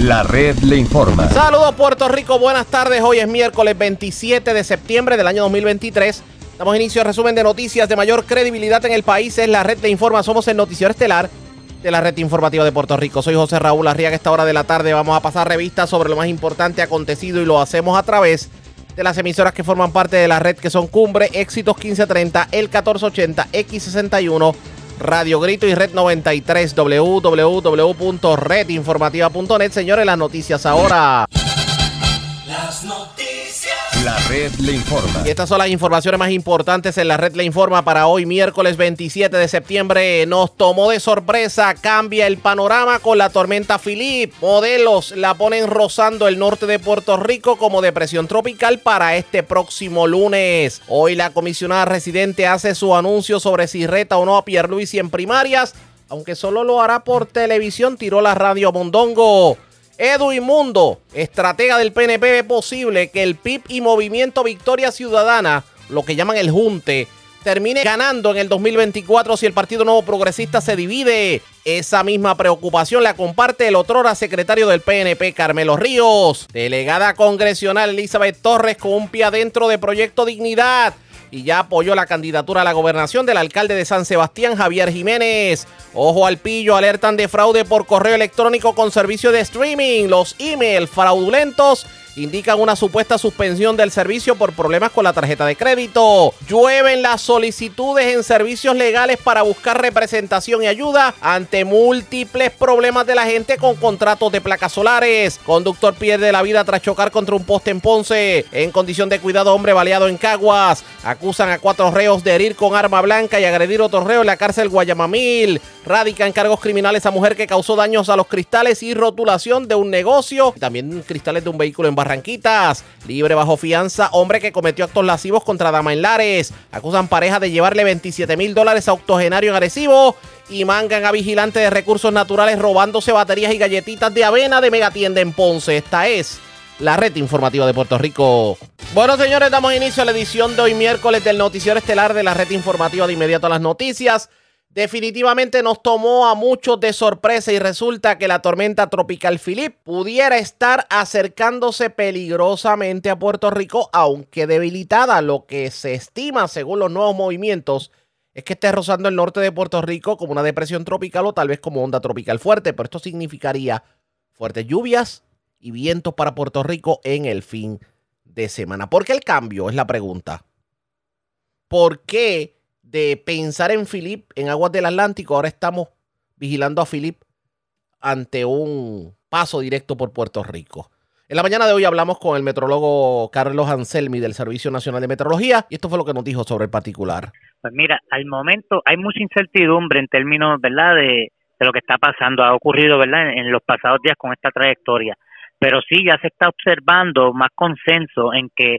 La red le informa. Saludos Puerto Rico, buenas tardes. Hoy es miércoles 27 de septiembre del año 2023. Damos inicio al resumen de noticias de mayor credibilidad en el país. Es la red le informa. Somos el noticiero estelar de la red informativa de Puerto Rico. Soy José Raúl Arriaga. Esta hora de la tarde vamos a pasar revistas sobre lo más importante acontecido y lo hacemos a través de las emisoras que forman parte de la red que son Cumbre, Éxitos 1530, El 1480, X61, Radio Grito y Red 93, www.redinformativa.net. Señores, las noticias ahora. Las noticias. La red le informa. Y estas son las informaciones más importantes en la red le informa para hoy, miércoles 27 de septiembre. Nos tomó de sorpresa, cambia el panorama con la tormenta Philip. Modelos la ponen rozando el norte de Puerto Rico como depresión tropical para este próximo lunes. Hoy la comisionada residente hace su anuncio sobre si reta o no a Pierluisi en primarias, aunque solo lo hará por televisión, tiró la radio Mondongo. Edu Mundo, estratega del PNP, ve posible que el PIB y Movimiento Victoria Ciudadana, lo que llaman el Junte, termine ganando en el 2024 si el Partido Nuevo Progresista se divide. Esa misma preocupación la comparte el otrora secretario del PNP, Carmelo Ríos. Delegada congresional Elizabeth Torres con un pie adentro de Proyecto Dignidad y ya apoyó la candidatura a la gobernación del alcalde de San Sebastián, Javier Jiménez. Ojo al pillo, alertan de fraude por correo electrónico con servicio de streaming. Los emails fraudulentos indican una supuesta suspensión del servicio por problemas con la tarjeta de crédito. Llueven las solicitudes en servicios legales para buscar representación y ayuda ante múltiples problemas de la gente con contratos de placas solares. Conductor pierde la vida tras chocar contra un poste en Ponce. En condición de cuidado, hombre baleado en Caguas. Acusan a cuatro reos de herir con arma blanca y agredir otro reo en la cárcel Guayamamil. Radican cargos criminales a mujer que causó daños a los cristales y rotulación de un negocio. También cristales de un vehículo en Libre bajo fianza, hombre que cometió actos lascivos contra dama en Lares. Acusan pareja de llevarle 27 mil dólares a octogenario agresivo. Y mangan a vigilante de recursos naturales robándose baterías y galletitas de avena de megatienda en Ponce. Esta es la red informativa de Puerto Rico. Bueno, señores, damos inicio a la edición de hoy miércoles del noticiero estelar de la red informativa de inmediato a las noticias. Definitivamente nos tomó a muchos de sorpresa y resulta que la tormenta tropical Philip pudiera estar acercándose peligrosamente a Puerto Rico, aunque debilitada. Lo que se estima, según los nuevos movimientos, es que esté rozando el norte de Puerto Rico como una depresión tropical o tal vez como onda tropical fuerte, pero esto significaría fuertes lluvias y vientos para Puerto Rico en el fin de semana. ¿Por qué el cambio? Es la pregunta. ¿Por qué? De pensar en Philip en aguas del Atlántico, ahora estamos vigilando a Philip ante un paso directo por Puerto Rico. En la mañana de hoy hablamos con el metrólogo Carlos Anselmi del Servicio Nacional de Meteorología y esto fue lo que nos dijo sobre el particular. Pues mira, al momento hay mucha incertidumbre en términos, ¿verdad?, de, de lo que está pasando. Ha ocurrido, ¿verdad?, en, en los pasados días con esta trayectoria. Pero sí, ya se está observando más consenso en que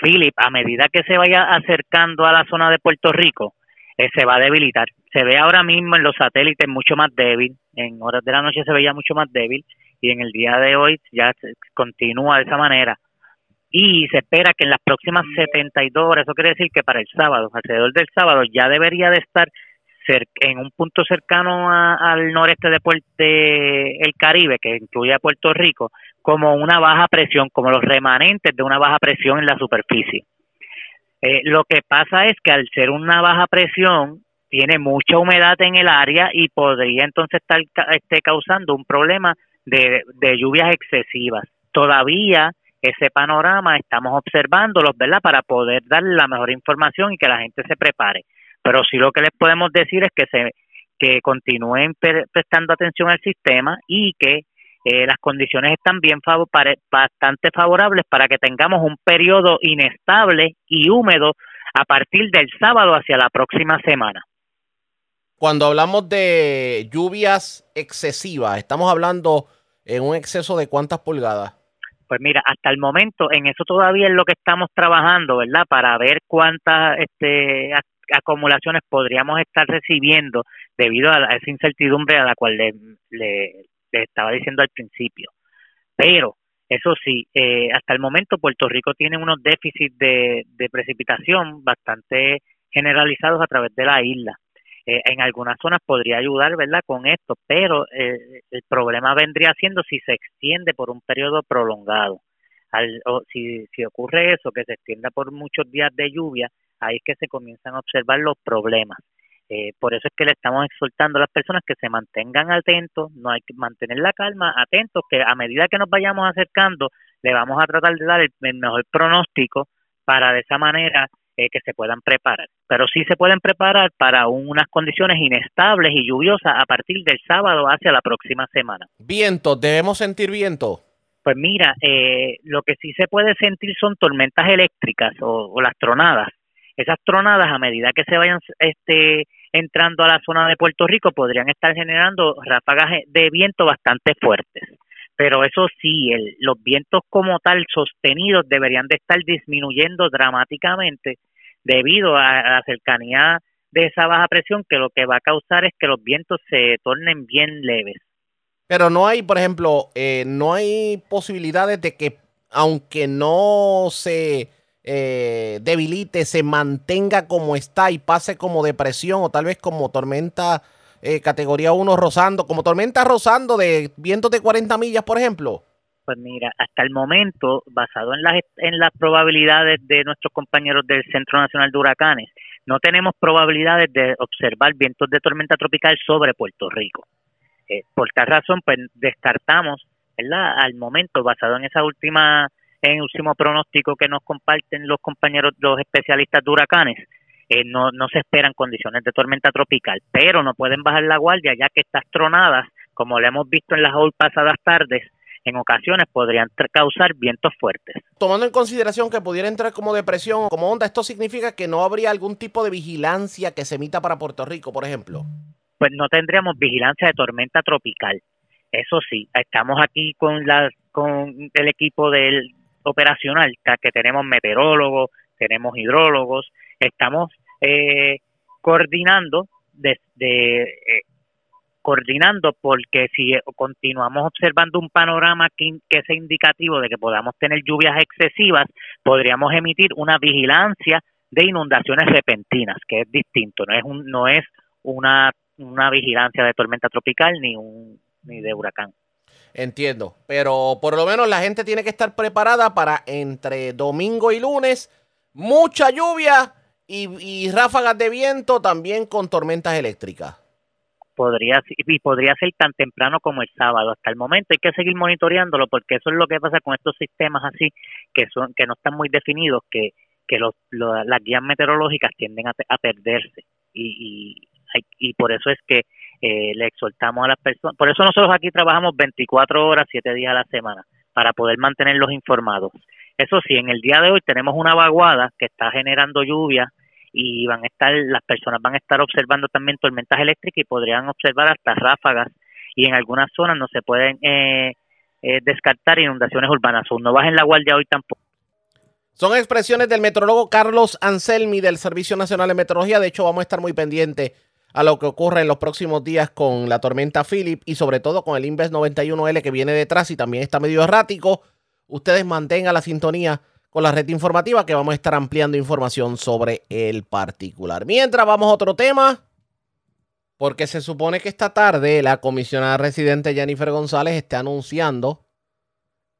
Philip, a medida que se vaya acercando a la zona de Puerto Rico, eh, se va a debilitar. Se ve ahora mismo en los satélites mucho más débil, en horas de la noche se veía mucho más débil y en el día de hoy ya continúa de esa manera. Y se espera que en las próximas 72 horas, eso quiere decir que para el sábado, alrededor del sábado, ya debería de estar en un punto cercano al noreste de, el Caribe, que incluye a Puerto Rico, como una baja presión, como los remanentes de una baja presión en la superficie. Eh, lo que pasa es que al ser una baja presión, tiene mucha humedad en el área y podría entonces estar este, causando un problema de, de lluvias excesivas. Todavía ese panorama estamos observándolo, ¿verdad? Para poder dar la mejor información y que la gente se prepare. Pero sí lo que les podemos decir es que se que continúen prestando atención al sistema y que eh, las condiciones están bien bastante favorables para que tengamos un periodo inestable y húmedo a partir del sábado hacia la próxima semana. Cuando hablamos de lluvias excesivas, estamos hablando en un exceso de cuántas pulgadas? Pues mira, hasta el momento en eso todavía es lo que estamos trabajando, ¿verdad? Para ver cuántas este, acumulaciones podríamos estar recibiendo debido a, esa incertidumbre a la cual le, estaba diciendo al principio. Pero, eso sí, eh, hasta el momento Puerto Rico tiene unos déficits de, precipitación bastante generalizados a través de la isla. eh, en algunas zonas podría ayudar, ¿verdad? Con esto, pero eh, el problema vendría siendo si se extiende por un periodo prolongado. Al, o si, si ocurre eso, que se extienda por muchos días de lluvia, ahí es que se comienzan a observar los problemas. Eh, por eso es que le estamos exhortando a las personas que se mantengan atentos, no hay que mantener la calma, atentos, que a medida que nos vayamos acercando, le vamos a tratar de dar el, mejor pronóstico para de esa manera eh, que se puedan preparar. Pero sí se pueden preparar para unas condiciones inestables y lluviosas a partir del sábado hacia la próxima semana. Viento, debemos sentir viento. Pues mira, eh, lo que sí se puede sentir son tormentas eléctricas o, o las tronadas esas tronadas a medida que se vayan este entrando a la zona de Puerto Rico podrían estar generando ráfagas de viento bastante fuertes. Pero eso sí, los vientos como tal sostenidos deberían de estar disminuyendo dramáticamente debido a, la cercanía de esa baja presión que lo que va a causar es que los vientos se tornen bien leves. Pero no hay, por ejemplo, eh, no hay posibilidades de que aunque no se eh, debilite, se mantenga como está y pase como depresión o tal vez como tormenta eh, categoría 1 rozando, como tormenta rozando de vientos de 40 millas, por ejemplo? Pues mira, hasta el momento, basado en las, en las probabilidades de nuestros compañeros del Centro Nacional de Huracanes, no tenemos probabilidades de observar vientos de tormenta tropical sobre Puerto Rico. Eh, por tal razón, pues descartamos, ¿verdad? Al momento, basado en esa última en último pronóstico que nos comparten los compañeros, los especialistas de huracanes, eh, no, no se esperan condiciones de tormenta tropical, pero no pueden bajar la guardia ya que estas tronadas, como lo hemos visto en las pasadas tardes, en ocasiones podrían causar vientos fuertes. Tomando en consideración que pudiera entrar como depresión o como onda, ¿esto significa que no habría algún tipo de vigilancia que se emita para Puerto Rico, por ejemplo? Pues no tendríamos vigilancia de tormenta tropical. Eso sí, estamos aquí con, la, con el equipo del, operacional, que tenemos meteorólogos, tenemos hidrólogos, estamos eh, coordinando eh, coordinando porque si continuamos observando un panorama que, sea indicativo de que podamos tener lluvias excesivas, podríamos emitir una vigilancia de inundaciones repentinas, que es distinto, no es un, no es una, una vigilancia de tormenta tropical ni un ni de huracán. Entiendo. Pero por lo menos la gente tiene que estar preparada para entre domingo y lunes mucha lluvia y, ráfagas de viento también con tormentas eléctricas. Podría, y podría ser tan temprano como el sábado. Hasta el momento hay que seguir monitoreándolo porque eso es lo que pasa con estos sistemas así que son que no están muy definidos, que, que los, las guías meteorológicas tienden a, perderse y, y, y por eso es que eh, le exhortamos a las personas. Por eso nosotros aquí trabajamos 24 horas, 7 días a la semana, para poder mantenerlos informados. Eso sí, en el día de hoy tenemos una vaguada que está generando lluvia y van a estar, las personas van a estar observando también tormentas eléctricas y podrían observar hasta ráfagas y en algunas zonas no se pueden eh, eh, descartar inundaciones urbanas. O no bajen la guardia hoy tampoco. Son expresiones del metrólogo Carlos Anselmi del Servicio Nacional de Meteorología. De hecho, vamos a estar muy pendientes a lo que ocurre en los próximos días con la tormenta Philip y sobre todo con el Inves 91L que viene detrás y también está medio errático. Ustedes mantengan la sintonía con la red informativa que vamos a estar ampliando información sobre el particular. Mientras vamos a otro tema, porque se supone que esta tarde la comisionada residente Jennifer González está anunciando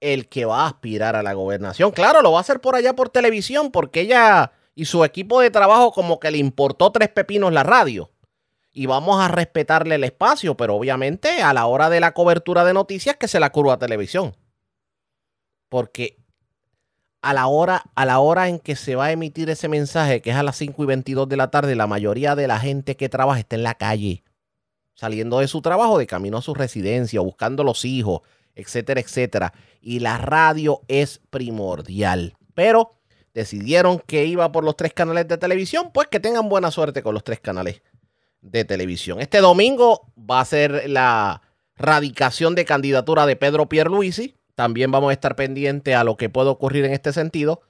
el que va a aspirar a la gobernación. Claro, lo va a hacer por allá por televisión porque ella y su equipo de trabajo como que le importó tres pepinos la radio y vamos a respetarle el espacio, pero obviamente a la hora de la cobertura de noticias que se la curva a televisión. Porque a la hora, a la hora en que se va a emitir ese mensaje, que es a las 5 y 22 de la tarde, la mayoría de la gente que trabaja está en la calle, saliendo de su trabajo, de camino a su residencia, buscando los hijos, etcétera, etcétera. Y la radio es primordial. Pero decidieron que iba por los tres canales de televisión, pues que tengan buena suerte con los tres canales de televisión. Este domingo va a ser la radicación de candidatura de Pedro Pierluisi. También vamos a estar pendientes a lo que puede ocurrir en este sentido.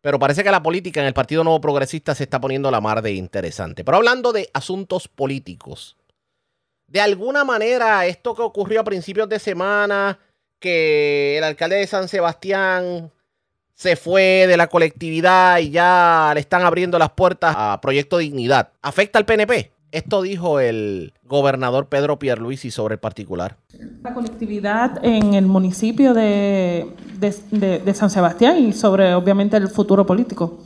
Pero parece que la política en el Partido Nuevo Progresista se está poniendo la mar de interesante. Pero hablando de asuntos políticos, de alguna manera esto que ocurrió a principios de semana, que el alcalde de San Sebastián se fue de la colectividad y ya le están abriendo las puertas a Proyecto Dignidad, ¿afecta al PNP? Esto dijo el gobernador Pedro Pierluisi sobre el particular. La colectividad en el municipio de, San Sebastián y sobre obviamente el futuro político.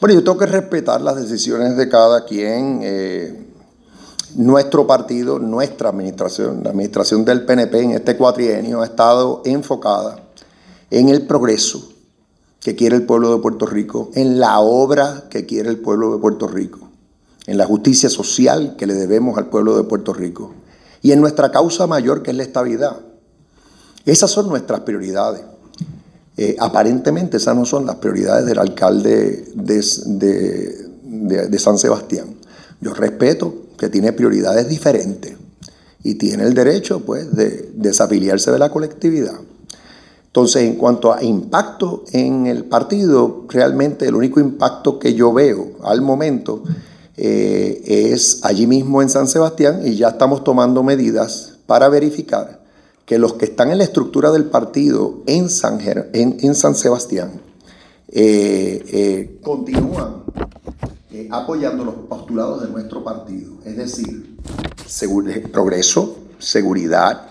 Bueno, yo tengo que respetar las decisiones de cada quien. Eh, nuestro partido, nuestra administración, la administración del PNP en este cuatrienio ha estado enfocada en el progreso que quiere el pueblo de Puerto Rico, en la obra que quiere el pueblo de Puerto Rico en la justicia social que le debemos al pueblo de Puerto Rico y en nuestra causa mayor que es la estabilidad. Esas son nuestras prioridades. Eh, aparentemente esas no son las prioridades del alcalde de, San Sebastián. Yo respeto que tiene prioridades diferentes y tiene el derecho pues, de desafiliarse de la colectividad. Entonces, en cuanto a impacto en el partido, realmente el único impacto que yo veo al momento eh, es allí mismo en San Sebastián y ya estamos tomando medidas para verificar que los que están en la estructura del partido en San, en, San Sebastián eh, eh, continúan apoyando los postulados de nuestro partido, es decir, progreso, seguridad,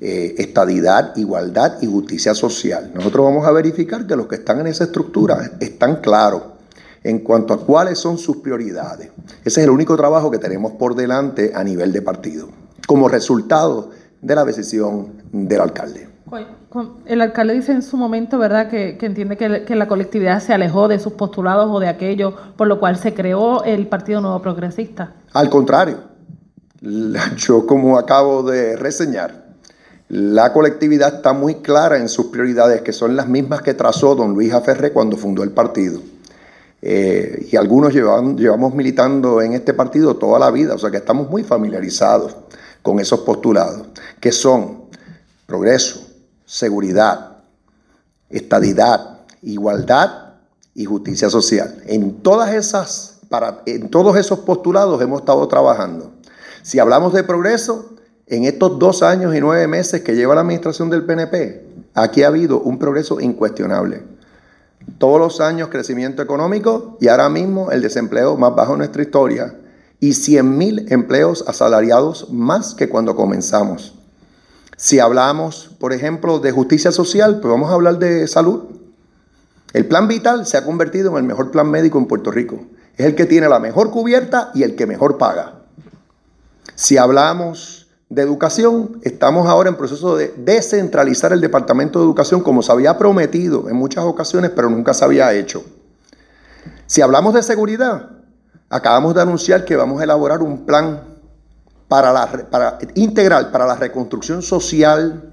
estadidad, igualdad y justicia social. Nosotros vamos a verificar que los que están en esa estructura están claros en cuanto a cuáles son sus prioridades. Ese es el único trabajo que tenemos por delante a nivel de partido, como resultado de la decisión del alcalde. El alcalde dice en su momento, ¿verdad?, que, entiende que, la colectividad se alejó de sus postulados o de aquello por lo cual se creó el Partido Nuevo Progresista. Al contrario, yo como acabo de reseñar, la colectividad está muy clara en sus prioridades, que son las mismas que trazó don Luis Aferré cuando fundó el partido. Eh, y algunos llevamos militando en este partido toda la vida, o sea que estamos muy familiarizados con esos postulados, que son progreso, seguridad, estadidad, igualdad y justicia social. En, todas esas, para, en todos esos postulados hemos estado trabajando. Si hablamos de progreso, en estos dos años y nueve meses que lleva la administración del PNP, aquí ha habido un progreso incuestionable. Todos los años crecimiento económico y ahora mismo el desempleo más bajo en nuestra historia y 100.000 empleos asalariados más que cuando comenzamos. Si hablamos, por ejemplo, de justicia social, pues vamos a hablar de salud. El plan vital se ha convertido en el mejor plan médico en Puerto Rico. Es el que tiene la mejor cubierta y el que mejor paga. Si hablamos de Educación, estamos ahora en proceso de descentralizar el Departamento de Educación como se había prometido en muchas ocasiones, pero nunca se había hecho. Si hablamos de seguridad, acabamos de anunciar que vamos a elaborar un plan para la, integral para la reconstrucción social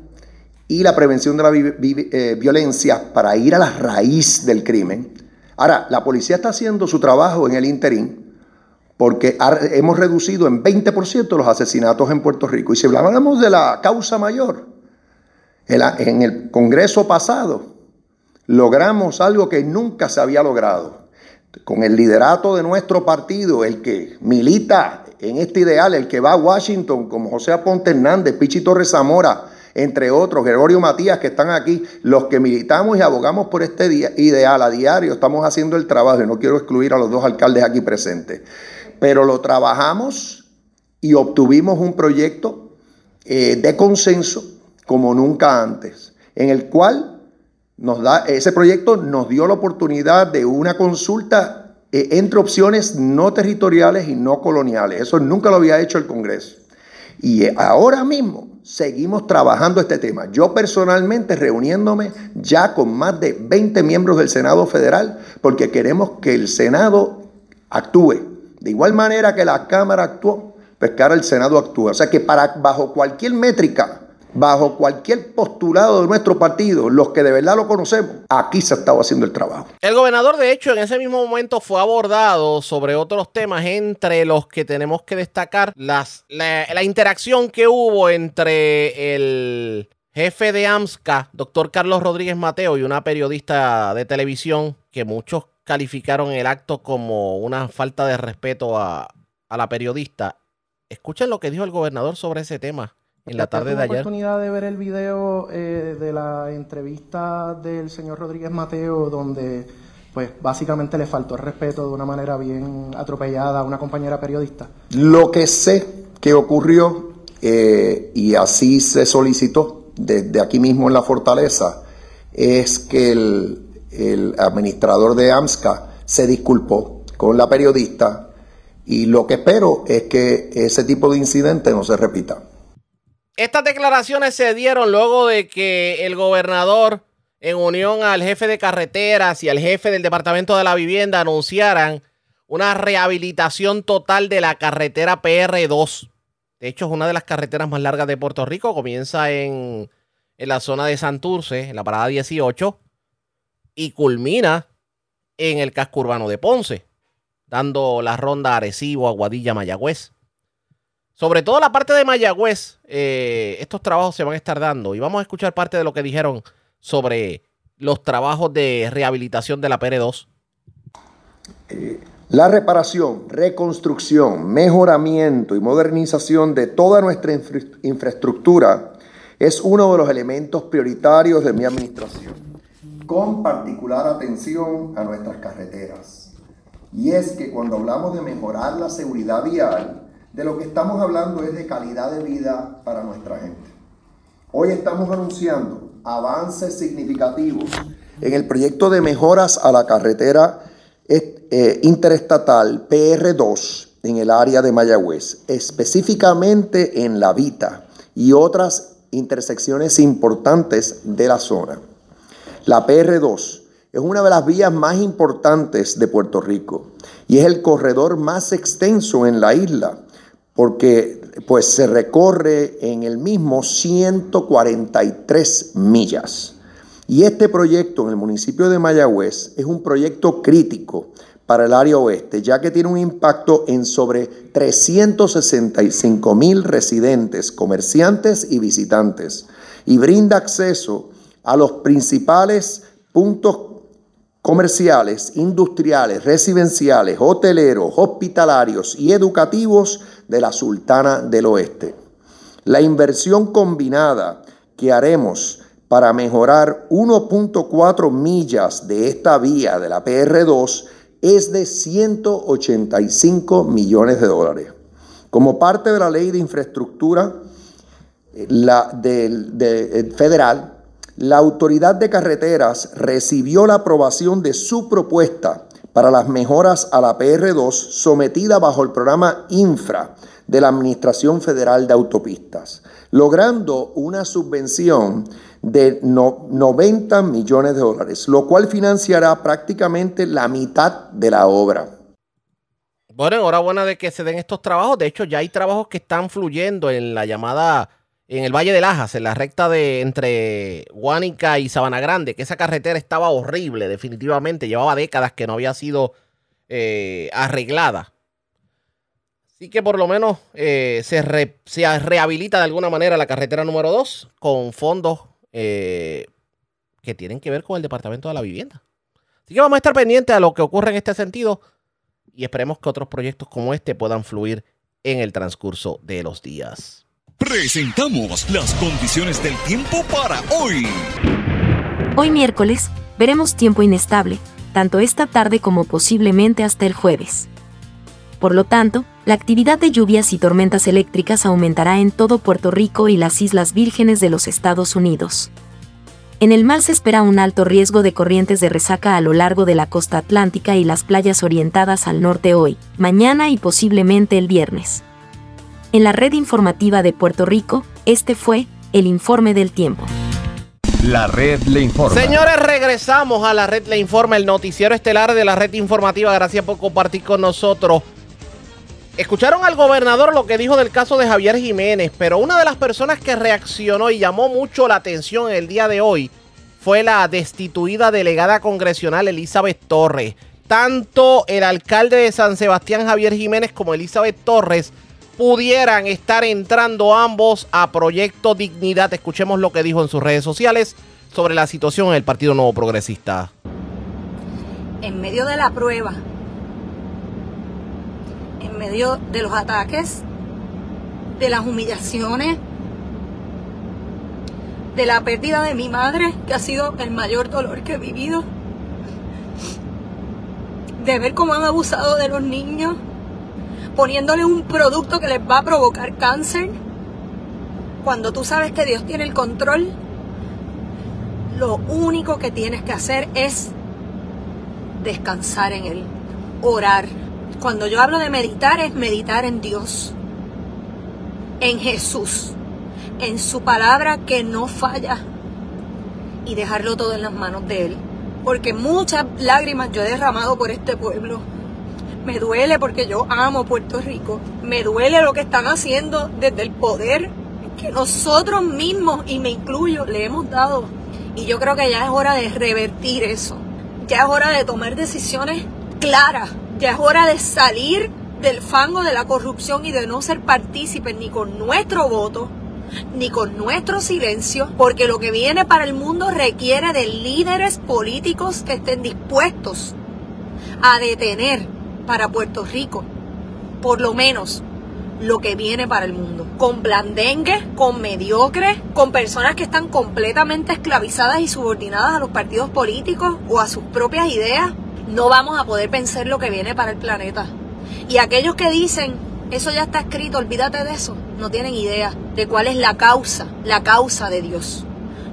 y la prevención de la eh, violencia para ir a la raíz del crimen. Ahora, la policía está haciendo su trabajo en el interín, porque hemos reducido en 20% los asesinatos en Puerto Rico. Y si hablamos de la causa mayor, en el Congreso pasado logramos algo que nunca se había logrado. Con el liderato de nuestro partido, el que milita en este ideal, el que va a Washington, como José Aponte Hernández, Pichi Torres Zamora, entre otros, Gregorio Matías, que están aquí, los que militamos y abogamos por este ideal a diario, estamos haciendo el trabajo, y no quiero excluir a los dos alcaldes aquí presentes pero lo trabajamos y obtuvimos un proyecto eh, de consenso como nunca antes, en el cual nos da, ese proyecto nos dio la oportunidad de una consulta eh, entre opciones no territoriales y no coloniales. Eso nunca lo había hecho el Congreso. Y eh, ahora mismo seguimos trabajando este tema. Yo personalmente reuniéndome ya con más de 20 miembros del Senado Federal porque queremos que el Senado actúe de igual manera que la Cámara actuó, pues que ahora el Senado actúa. O sea que bajo cualquier métrica, bajo cualquier postulado de nuestro partido, los que de verdad lo conocemos, aquí se ha estado haciendo el trabajo. El gobernador, de hecho, en ese mismo momento fue abordado sobre otros temas, entre los que tenemos que destacar la, la interacción que hubo entre el jefe de AMSCA, doctor Carlos Rodríguez Mateo, y una periodista de televisión que muchos calificaron el acto como una falta de respeto a, la periodista. Escuchen lo que dijo el gobernador sobre ese tema en la tarde de ayer. la oportunidad de ver el video eh, de la entrevista del señor Rodríguez Mateo, donde pues básicamente le faltó el respeto de una manera bien atropellada a una compañera periodista. Lo que sé que ocurrió, eh, y así se solicitó desde aquí mismo en la fortaleza, es que el, el administrador de AMSCA se disculpó con la periodista y lo que espero es que ese tipo de incidente no se repita. Estas declaraciones se dieron luego de que el gobernador en unión al jefe de carreteras y al jefe del Departamento de la Vivienda anunciaran una rehabilitación total de la carretera PR2. De hecho, es una de las carreteras más largas de Puerto Rico. Comienza en, la zona de Santurce, en la parada 18, y culmina en el casco urbano de Ponce, dando la ronda Arecibo, Aguadilla, Mayagüez. Sobre todo la parte de Mayagüez, eh, estos trabajos se van a estar dando. Y vamos a escuchar parte de lo que dijeron sobre los trabajos de rehabilitación de la PR2? La reparación, reconstrucción, mejoramiento y modernización de toda nuestra infraestructura es uno de los elementos prioritarios de mi administración, con particular atención a nuestras carreteras. Y es que cuando hablamos de mejorar la seguridad vial, de lo que estamos hablando es de calidad de vida para nuestra gente. Hoy estamos anunciando avances significativos en el proyecto de mejoras a la carretera eh, interestatal PR2 en el área de Mayagüez, específicamente en La Vita y otras intersecciones importantes de la zona. La PR2 es una de las vías más importantes de Puerto Rico y es el corredor más extenso en la isla porque pues se recorre en el mismo 143 millas. Y este proyecto en el municipio de Mayagüez es un proyecto crítico para el área oeste, ya que tiene un impacto en sobre 365 mil residentes, comerciantes y visitantes, y brinda acceso a los principales puntos comerciales, industriales, residenciales, hoteleros, hospitalarios y educativos de la Sultana del Oeste. La inversión combinada que haremos para mejorar 1.4 millas de esta vía de la PR2 es de 185 millones de dólares. Como parte de la ley de infraestructura la, de, federal, la Autoridad de Carreteras recibió la aprobación de su propuesta para las mejoras a la PR2 sometida bajo el programa Infra de la Administración Federal de Autopistas, logrando una subvención de 90 millones de dólares, lo cual financiará prácticamente la mitad de la obra. Bueno, enhorabuena de que se den estos trabajos. De hecho, ya hay trabajos que están fluyendo en la llamada en el Valle de Lajas, en la recta de entre Guánica y Sabana Grande, que esa carretera estaba horrible, definitivamente. Llevaba décadas que no había sido eh, arreglada. Así que por lo menos eh, se, rehabilita de alguna manera la carretera número 2 con fondos eh, que tienen que ver con el Departamento de la Vivienda. Así que vamos a estar pendientes a lo que ocurre en este sentido y esperemos que otros proyectos como este puedan fluir en el transcurso de los días. Presentamos las condiciones del tiempo para hoy. Hoy miércoles, veremos tiempo inestable, tanto esta tarde como posiblemente hasta el jueves. Por lo tanto, la actividad de lluvias y tormentas eléctricas aumentará en todo Puerto Rico y las Islas Vírgenes de los Estados Unidos. En el mar se espera un alto riesgo de corrientes de resaca a lo largo de la costa atlántica y las playas orientadas al norte hoy, mañana y posiblemente el viernes. En la red informativa de Puerto Rico, este fue el informe del tiempo. La red le informa. Señores, regresamos a la red le informa, el noticiero estelar de la red informativa. Gracias por compartir con nosotros. Escucharon al gobernador lo que dijo del caso de Javier Jiménez, pero una de las personas que reaccionó y llamó mucho la atención el día de hoy fue la destituida delegada congresional Elizabeth Torres. Tanto el alcalde de San Sebastián Javier Jiménez como Elizabeth Torres pudieran estar entrando ambos a Proyecto Dignidad. Escuchemos lo que dijo en sus redes sociales sobre la situación en el Partido Nuevo Progresista. En medio de la prueba, en medio de los ataques, de las humillaciones, de la pérdida de mi madre, que ha sido el mayor dolor que he vivido, de ver cómo han abusado de los niños, poniéndoles un producto que les va a provocar cáncer, cuando tú sabes que Dios tiene el control, lo único que tienes que hacer es descansar en Él, orar. Cuando yo hablo de meditar es meditar en Dios, en Jesús, en su palabra que no falla y dejarlo todo en las manos de Él. Porque muchas lágrimas yo he derramado por este pueblo. Me duele porque yo amo Puerto Rico. Me duele lo que están haciendo desde el poder que nosotros mismos, y me incluyo, le hemos dado. Y yo creo que ya es hora de revertir eso. Ya es hora de tomar decisiones claras. Ya es hora de salir del fango de la corrupción y de no ser partícipes ni con nuestro voto, ni con nuestro silencio, porque lo que viene para el mundo requiere de líderes políticos que estén dispuestos a detener para Puerto Rico, por lo menos lo que viene para el mundo. Con blandengue, con mediocres, con personas que están completamente esclavizadas y subordinadas a los partidos políticos o a sus propias ideas, no vamos a poder pensar lo que viene para el planeta. Y aquellos que dicen, eso ya está escrito, olvídate de eso, no tienen idea de cuál es la causa, la causa de Dios.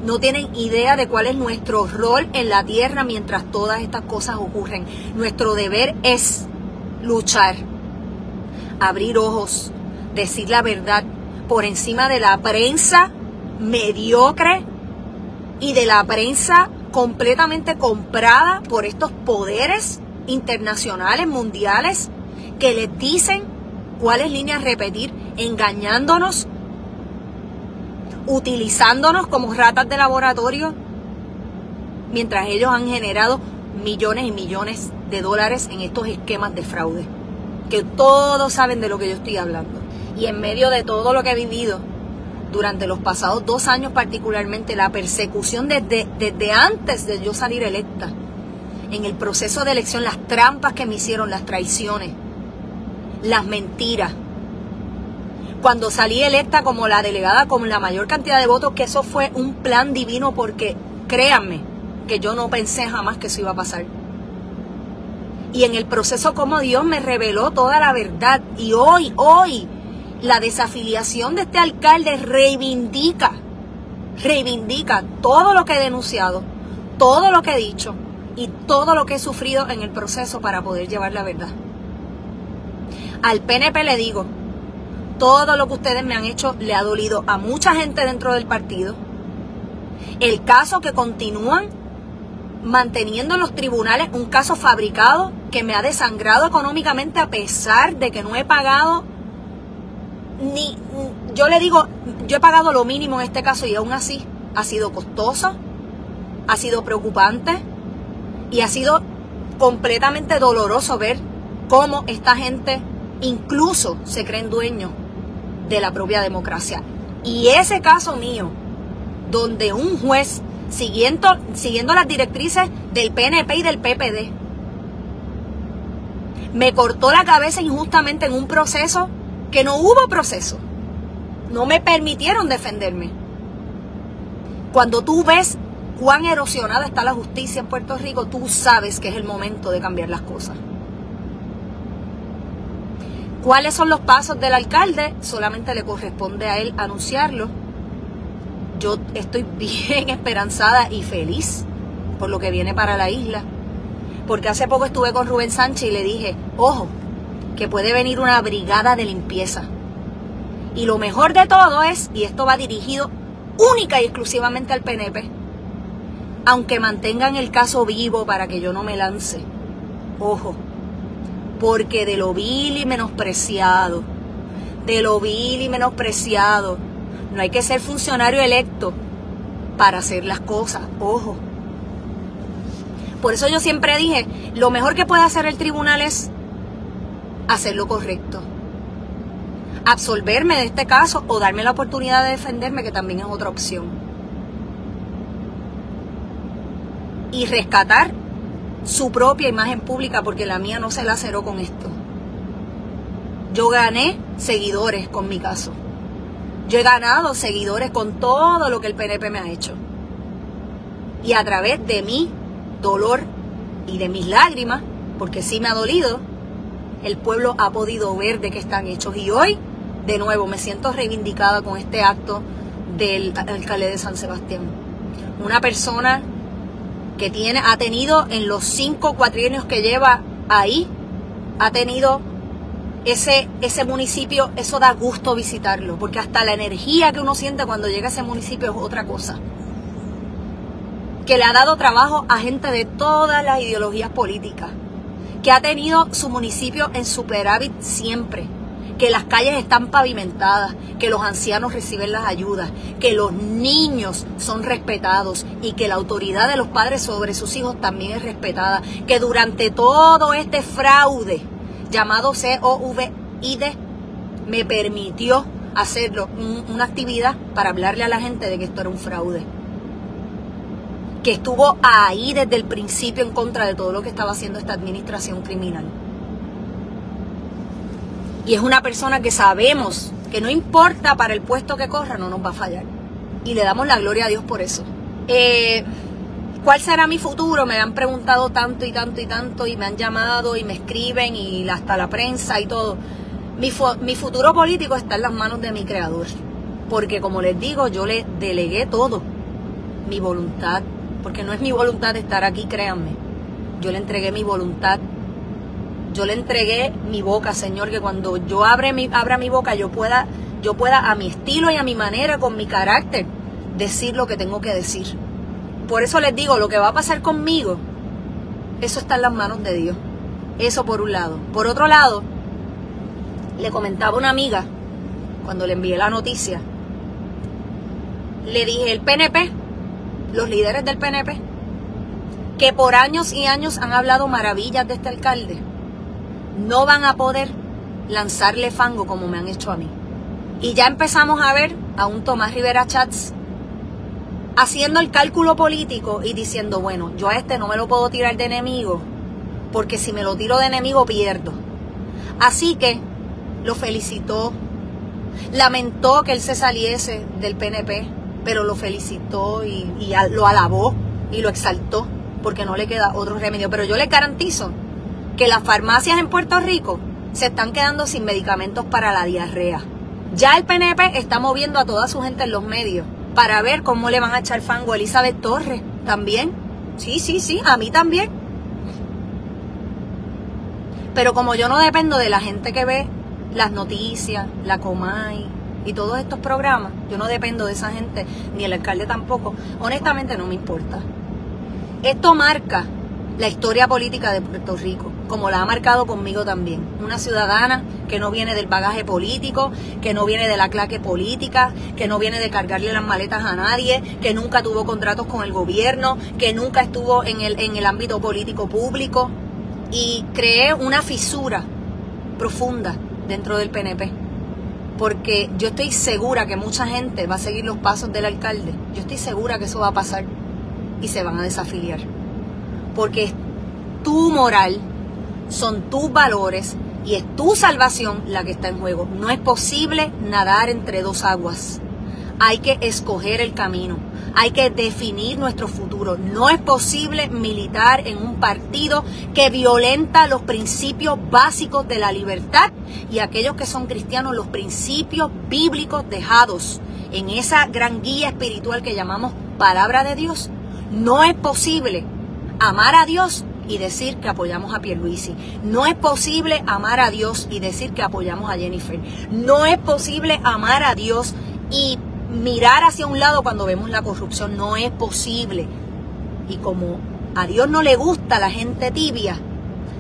No tienen idea de cuál es nuestro rol en la tierra mientras todas estas cosas ocurren. Nuestro deber es luchar, abrir ojos, decir la verdad. Por encima de la prensa mediocre y de la prensa completamente comprada por estos poderes internacionales, mundiales, que les dicen cuáles líneas repetir, engañándonos, utilizándonos como ratas de laboratorio, mientras ellos han generado millones y millones de dólares en estos esquemas de fraude, que todos saben de lo que yo estoy hablando. Y en medio de todo lo que he vivido durante los pasados dos años particularmente, la persecución desde, desde antes de yo salir electa, en el proceso de elección, las trampas que me hicieron, las traiciones, las mentiras. Cuando salí electa como la delegada con la mayor cantidad de votos, que eso fue un plan divino porque créanme que yo no pensé jamás que eso iba a pasar. Y en el proceso como Dios me reveló toda la verdad. Y hoy, hoy, la desafiliación de este alcalde reivindica, reivindica todo lo que he denunciado, todo lo que he dicho y todo lo que he sufrido en el proceso para poder llevar la verdad. Al PNP le digo, todo lo que ustedes me han hecho le ha dolido a mucha gente dentro del partido. El caso que continúan manteniendo en los tribunales un caso fabricado que me ha desangrado económicamente a pesar de que no he pagado ni yo le digo, yo he pagado lo mínimo en este caso y aún así ha sido costoso, ha sido preocupante y ha sido completamente doloroso ver cómo esta gente incluso se creen dueños de la propia democracia. Y ese caso mío, donde un juez, siguiendo, siguiendo las directrices del PNP y del PPD, me cortó la cabeza injustamente en un proceso que no hubo proceso. No me permitieron defenderme. Cuando tú ves cuán erosionada está la justicia en Puerto Rico, tú sabes que es el momento de cambiar las cosas. ¿Cuáles son los pasos del alcalde? Solamente le corresponde a él anunciarlo. Yo estoy bien esperanzada y feliz por lo que viene para la isla. Porque hace poco estuve con Rubén Sánchez y le dije, ojo, que puede venir una brigada de limpieza. Y lo mejor de todo es, y esto va dirigido única y exclusivamente al PNP, aunque mantengan el caso vivo para que yo no me lance, ojo, porque de lo vil y menospreciado, de lo vil y menospreciado, no hay que ser funcionario electo para hacer las cosas, ojo. Por eso yo siempre dije, lo mejor que puede hacer el tribunal es hacer lo correcto. Absolverme de este caso o darme la oportunidad de defenderme, que también es otra opción. Y rescatar su propia imagen pública, porque la mía no se laceró con esto. Yo gané seguidores con mi caso. Yo he ganado seguidores con todo lo que el PNP me ha hecho. Y a través de mi dolor y de mis lágrimas, porque sí me ha dolido, el pueblo ha podido ver de qué están hechos. Y hoy, de nuevo, me siento reivindicada con este acto del alcalde de San Sebastián. Una persona que tiene, ha tenido en los cinco cuatrienios que lleva ahí, ha tenido ese, ese municipio, eso da gusto visitarlo, porque hasta la energía que uno siente cuando llega a ese municipio es otra cosa. Que le ha dado trabajo a gente de todas las ideologías políticas, que ha tenido su municipio en superávit siempre, que las calles están pavimentadas, que los ancianos reciben las ayudas, que los niños son respetados y que la autoridad de los padres sobre sus hijos también es respetada, que durante todo este fraude llamado COVID me permitió hacerlo, una actividad para hablarle a la gente de que esto era un fraude. Que estuvo ahí desde el principio en contra de todo lo que estaba haciendo esta administración criminal. Y es una persona que sabemos que no importa para el puesto que corra, no nos va a fallar. Y le damos la gloria a Dios por eso. Eh, ¿Cuál será mi futuro? Me han preguntado tanto y tanto y tanto y me han llamado y me escriben y hasta la prensa y todo. Mi, futuro político está en las manos de mi creador. Porque como les digo, yo le delegué todo. Mi voluntad. Porque no es mi voluntad estar aquí, créanme. Yo le entregué mi voluntad yo le entregué mi boca, Señor, que cuando yo abre mi, abra mi boca, yo pueda, yo pueda a mi estilo y a mi manera, con mi carácter, decir lo que tengo que decir. Por eso les digo, lo que va a pasar conmigo, eso está en las manos de Dios. Eso por un lado. Por otro lado, le comentaba una amiga, cuando le envié la noticia, le dije, el PNP, los líderes del PNP, que por años y años han hablado maravillas de este alcalde, no van a poder lanzarle fango como me han hecho a mí. Y ya empezamos a ver a un Tomás Rivera Chats haciendo el cálculo político y diciendo, bueno, yo a este no me lo puedo tirar de enemigo, porque si me lo tiro de enemigo pierdo. Así que lo felicitó, lamentó que él se saliese del PNP, pero lo felicitó y, lo alabó y lo exaltó, porque no le queda otro remedio. Pero yo le garantizo que las farmacias en Puerto Rico se están quedando sin medicamentos para la diarrea. Ya el PNP está moviendo a toda su gente en los medios para ver cómo le van a echar fango a Elizabeth Torres también. Sí, sí, sí, a mí también. Pero como yo no dependo de la gente que ve las noticias, la Comay y todos estos programas, yo no dependo de esa gente, ni el alcalde tampoco, honestamente no me importa. Esto marca la historia política de Puerto Rico, como la ha marcado conmigo también. Una ciudadana que no viene del bagaje político, que no viene de la claque política, que no viene de cargarle las maletas a nadie, que nunca tuvo contratos con el gobierno, que nunca estuvo en el, en el ámbito político público y creé una fisura profunda dentro del PNP. Porque yo estoy segura que mucha gente va a seguir los pasos del alcalde. Yo estoy segura que eso va a pasar y se van a desafiliar porque tu moral, son tus valores y es tu salvación la que está en juego. No es posible nadar entre dos aguas. Hay que escoger el camino, hay que definir nuestro futuro. No es posible militar en un partido que violenta los principios básicos de la libertad y aquellos que son cristianos, los principios bíblicos dejados en esa gran guía espiritual que llamamos palabra de Dios. No es posible amar a Dios y decir que apoyamos a Pierluisi. No es posible amar a Dios y decir que apoyamos a Jennifer. No es posible amar a Dios y mirar hacia un lado cuando vemos la corrupción. No es posible. Y como a Dios no le gusta la gente tibia,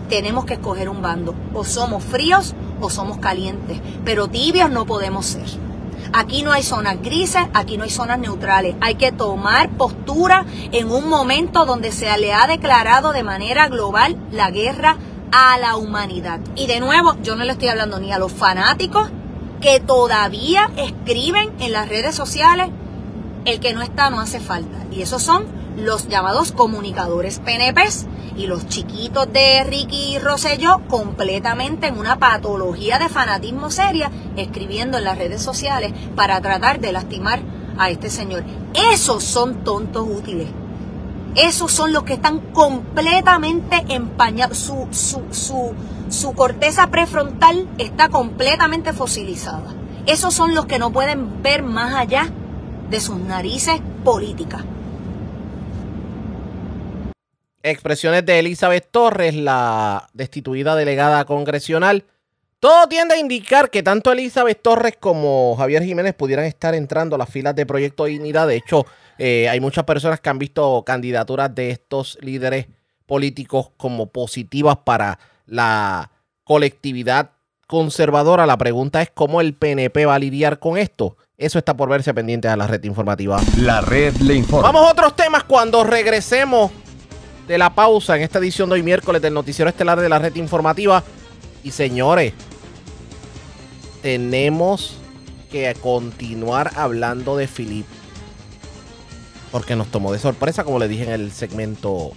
tenemos que escoger un bando. O somos fríos o somos calientes. Pero tibios no podemos ser. Aquí no hay zonas grises, aquí no hay zonas neutrales. Hay que tomar postura en un momento donde se le ha declarado de manera global la guerra a la humanidad. Y de nuevo, yo no le estoy hablando ni a los fanáticos que todavía escriben en las redes sociales, el que no está no hace falta. Y esos son los llamados comunicadores PNPs y los chiquitos de Ricky Rosselló completamente en una patología de fanatismo seria, escribiendo en las redes sociales para tratar de lastimar a este señor. Esos son tontos útiles. Esos son los que están completamente empañados. Su, su, su, su corteza prefrontal está completamente fosilizada. Esos son los que no pueden ver más allá de sus narices políticas. Expresiones de Elizabeth Torres, la destituida delegada congresional. Todo tiende a indicar que tanto Elizabeth Torres como Javier Jiménez pudieran estar entrando a las filas de Proyecto Dignidad. De hecho, eh, hay muchas personas que han visto candidaturas de estos líderes políticos como positivas para la colectividad conservadora. La pregunta es cómo el PNP va a lidiar con esto. Eso está por verse pendiente a la red informativa. La red le informa. Vamos a otros temas cuando regresemos de la pausa en esta edición de hoy miércoles del noticiero estelar de la red informativa. Y señores, tenemos que continuar hablando de Filip. Porque nos tomó de sorpresa, como le dije en el segmento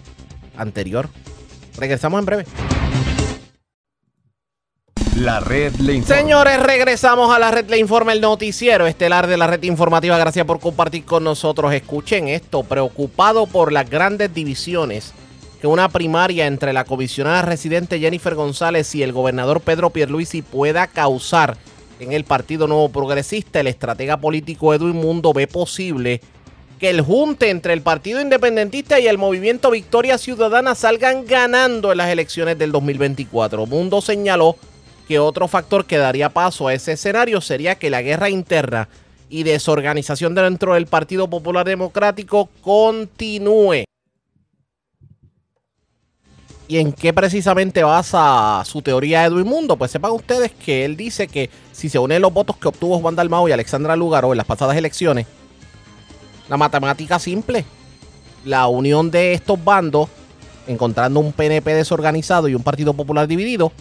anterior. Regresamos en breve. La red le informa. Señores, regresamos a la red le informa el noticiero estelar de la red informativa. Gracias por compartir con nosotros. Escuchen esto, preocupado por las grandes divisiones que una primaria entre la comisionada residente Jennifer González y el gobernador Pedro Pierluisi pueda causar en el Partido Nuevo Progresista, el estratega político Edwin Mundo ve posible que el junte entre el Partido Independentista y el Movimiento Victoria Ciudadana salgan ganando en las elecciones del 2024. Mundo señaló que otro factor que daría paso a ese escenario sería que la guerra interna y desorganización dentro del Partido Popular Democrático continúe. ¿Y en qué precisamente basa su teoría Edwin Mundo? Pues sepan ustedes que él dice que si se unen los votos que obtuvo Juan Dalmao y Alexandra Lugaro en las pasadas elecciones, la matemática simple, la unión de estos bandos, encontrando un PNP desorganizado y un Partido Popular dividido,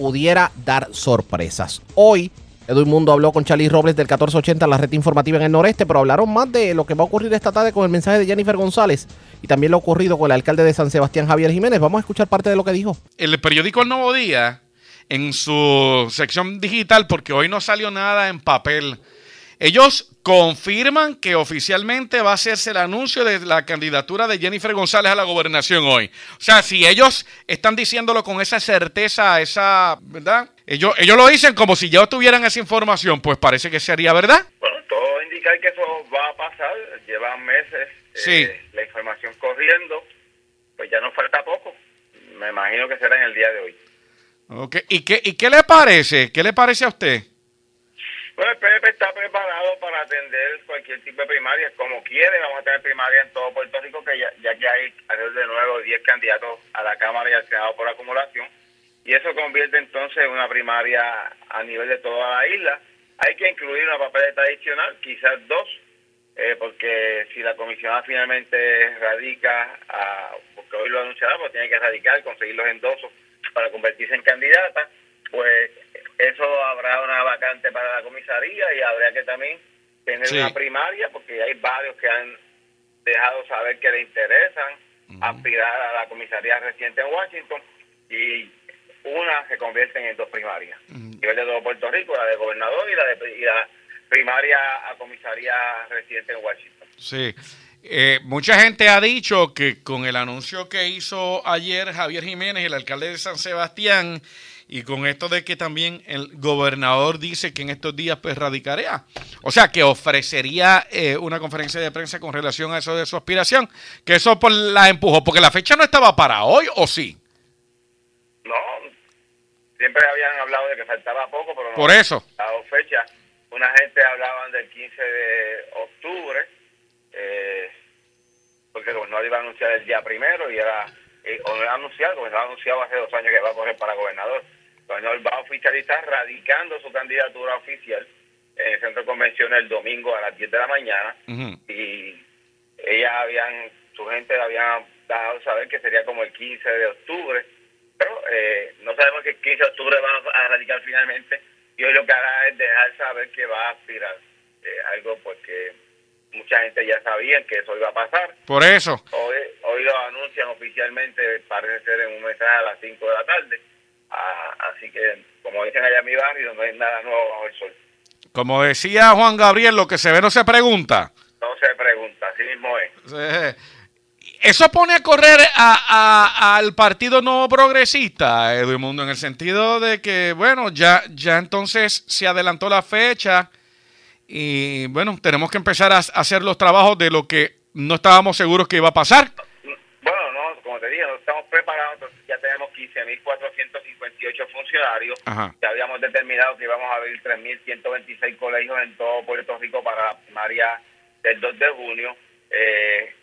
pudiera dar sorpresas. Hoy, Edwin Mundo habló con Charlie Robles del 1480, la red informativa en el noreste, pero hablaron más de lo que va a ocurrir esta tarde con el mensaje de Jennifer González y también lo ocurrido con el alcalde de San Sebastián, Javier Jiménez. Vamos a escuchar parte de lo que dijo. El periódico El Nuevo Día, en su sección digital, porque hoy no salió nada en papel, ellos confirman que oficialmente va a hacerse el anuncio de la candidatura de Jennifer González a la gobernación hoy. O sea, si ellos están diciéndolo con esa certeza, esa, ¿verdad? Ellos, ellos lo dicen como si ya tuvieran esa información, pues parece que sería verdad. Bueno, todo indica que eso va a pasar. Llevan meses Sí. eh, la información corriendo. Pues ya nos falta poco. Me imagino que será en el día de hoy. Ok, ¿Y, qué, ¿Y qué le parece? ¿Qué le parece a usted? Bueno, el PNP está preparado para atender cualquier tipo de primaria, como quiere. Vamos a tener primaria en todo Puerto Rico, que ya, ya que hay alrededor de nueve o diez candidatos a la Cámara y al Senado por acumulación. Y eso convierte entonces en una primaria a nivel de toda la isla. Hay que incluir una papeleta adicional, quizás dos, eh, porque si la comisionada finalmente radica, a, porque hoy lo anunciará, pues tiene que radicar, conseguir los endosos para convertirse en candidata, pues eso habrá una vacante para la comisaría y habría que también tener Sí. una primaria, porque hay varios que han dejado saber que le interesan aspirar a la comisaría reciente en Washington y una se convierten en dos primarias. A nivel de todo Puerto Rico, la de gobernador y la, de, y la primaria a comisaría residente en Washington. Sí. Eh, mucha gente ha dicho que con el anuncio que hizo ayer Javier Jiménez, el alcalde de San Sebastián, y con esto de que también el gobernador dice que en estos días pues radicaría, o sea, que ofrecería eh, una conferencia de prensa con relación a eso de su aspiración, que eso pues, la empujó, porque la fecha no estaba para hoy, ¿o sí? No, siempre habían hablado de que faltaba poco, pero no Por eso. han dado fecha. Una gente hablaban del 15 de octubre, eh, porque el gobernador iba a anunciar el día primero y era, eh, o no era anunciado, gobernador ha anunciado hace dos años que va a correr para gobernador. El gobernador va a oficializar radicando su candidatura oficial en el centro de convenciones el domingo a las 10 de la mañana. Y ellas habían, su gente le habían dado saber que sería como el 15 de octubre, pero eh, no sabemos que el 15 de octubre va a radicar finalmente. Y hoy lo que hará es dejar saber que va a aspirar, eh, algo pues que mucha gente ya sabía que eso iba a pasar. Por eso. Hoy, hoy lo anuncian oficialmente, parece ser en un mensaje a las 5 de la tarde, Ah, así que como dicen allá en mi barrio, no hay nada nuevo bajo el sol. Como decía Juan Gabriel, lo que se ve no se pregunta. No se pregunta, así mismo es. Eh, Eso pone a correr a, al Partido Nuevo Progresista, Edmundo, en el sentido de que, bueno, ya, ya entonces se adelantó la fecha y, bueno, tenemos que empezar a hacer los trabajos de lo que no estábamos seguros que iba a pasar. Bueno, no, como te dije, estamos preparados, ya tenemos 15.458 funcionarios, ya habíamos determinado que íbamos a abrir 3.126 colegios en todo Puerto Rico para la primaria del 2 de junio. Eh,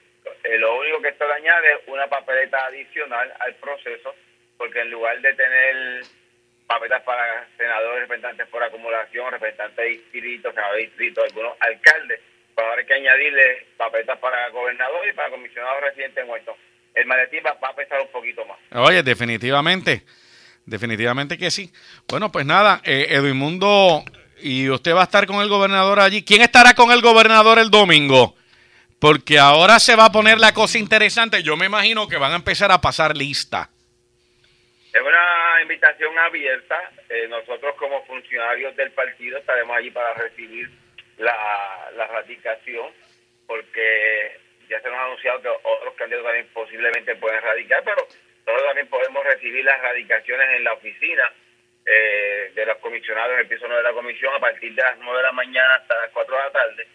eh, lo único que esto le añade es una papeleta adicional al proceso, porque en lugar de tener papeletas para senadores, representantes por acumulación, representantes de distritos, senadores de distritos, algunos alcaldes, pues ahora hay que añadirle papeletas para gobernador y para comisionado residente en Washington. El maletín va, a pesar un poquito más. Oye, definitivamente, definitivamente que sí. Bueno, pues nada, eh, Edmundo, y usted va a estar con el gobernador allí. ¿Quién estará con el gobernador el domingo? Porque ahora se va a poner la cosa interesante. Yo me imagino que van a empezar a pasar lista. Es una invitación abierta. Eh, nosotros como funcionarios del partido estaremos allí para recibir la, la radicación, porque ya se nos ha anunciado que otros candidatos también posiblemente pueden radicar, pero nosotros también podemos recibir las radicaciones en la oficina eh, de los comisionados en el piso 9 de la comisión a partir de las 9 de la mañana hasta las 4 de la tarde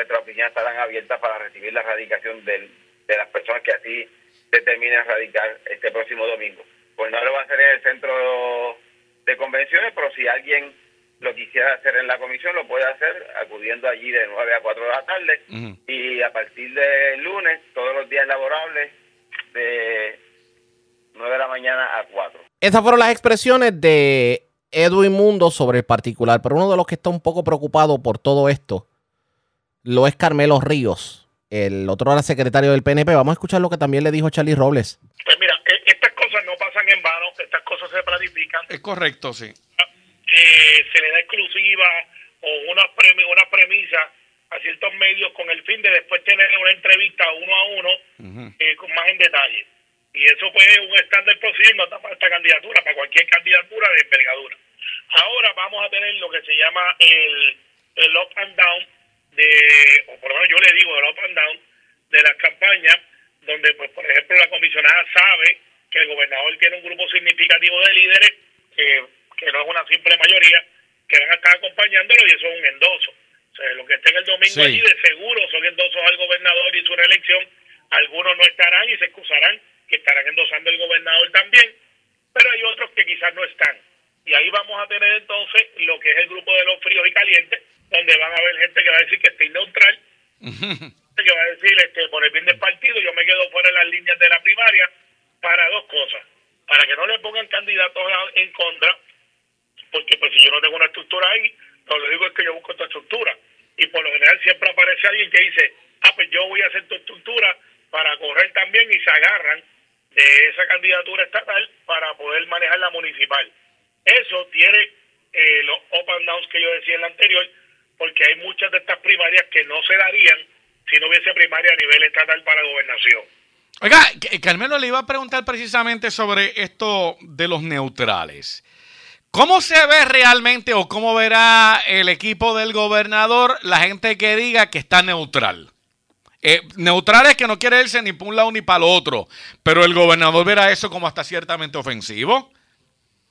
nuestras oficinas estarán abiertas para recibir la radicación de las personas que así determinen radicar este próximo domingo. Pues no lo va a hacer en el centro de convenciones, pero si alguien lo quisiera hacer en la comisión, lo puede hacer acudiendo allí de 9 a 4 de la tarde y a partir de lunes, todos los días laborables, de 9 de la mañana a 4. Esas fueron las expresiones de Edwin Mundo sobre el particular, pero uno de los que está un poco preocupado por todo esto lo es Carmelo Ríos, el otro era secretario del PNP. Vamos a escuchar lo que también le dijo Charlie Robles. Pues mira, e, estas cosas no pasan en vano, estas cosas se planifican. Es correcto, sí. Eh, se le da exclusiva o una, una premisa a ciertos medios con el fin de después tener una entrevista uno a uno eh, con más en detalle. Y eso fue un estándar procedimiento para esta candidatura, para cualquier candidatura de envergadura. Ahora vamos a tener lo que se llama el, el up and down de, o por lo menos yo le digo, del up and down, de las campañas, donde, pues, por ejemplo, la comisionada sabe que el gobernador tiene un grupo significativo de líderes, que, que no es una simple mayoría, que van a estar acompañándolo y eso es un endoso. O sea, lo que estén el domingo allí de seguro son endosos al gobernador y su reelección. Algunos no estarán y se excusarán que estarán endosando el gobernador también, pero hay otros que quizás no están. Y ahí vamos a tener entonces lo que es el grupo de los fríos y calientes, donde van a haber gente que va a decir que estoy neutral, que va a decir este, por el bien del partido, yo me quedo fuera de las líneas de la primaria para dos cosas. Para que no le pongan candidatos en contra, porque pues si yo no tengo una estructura ahí, lo que digo es que yo busco tu estructura. Y por lo general siempre aparece alguien que dice, ah, pues yo voy a hacer tu estructura para correr también y se agarran esa candidatura estatal para poder manejar la municipal. Eso tiene eh, los up and downs que yo decía en la anterior, porque hay muchas de estas primarias que no se darían si no hubiese primaria a nivel estatal para gobernación. Oiga, Carmelo le iba a preguntar precisamente sobre esto de los neutrales. ¿Cómo se ve realmente o cómo verá el equipo del gobernador la gente que diga que está neutral? Eh, neutral es que no quiere irse ni para un lado ni para el otro, pero el gobernador verá eso como hasta ciertamente ofensivo.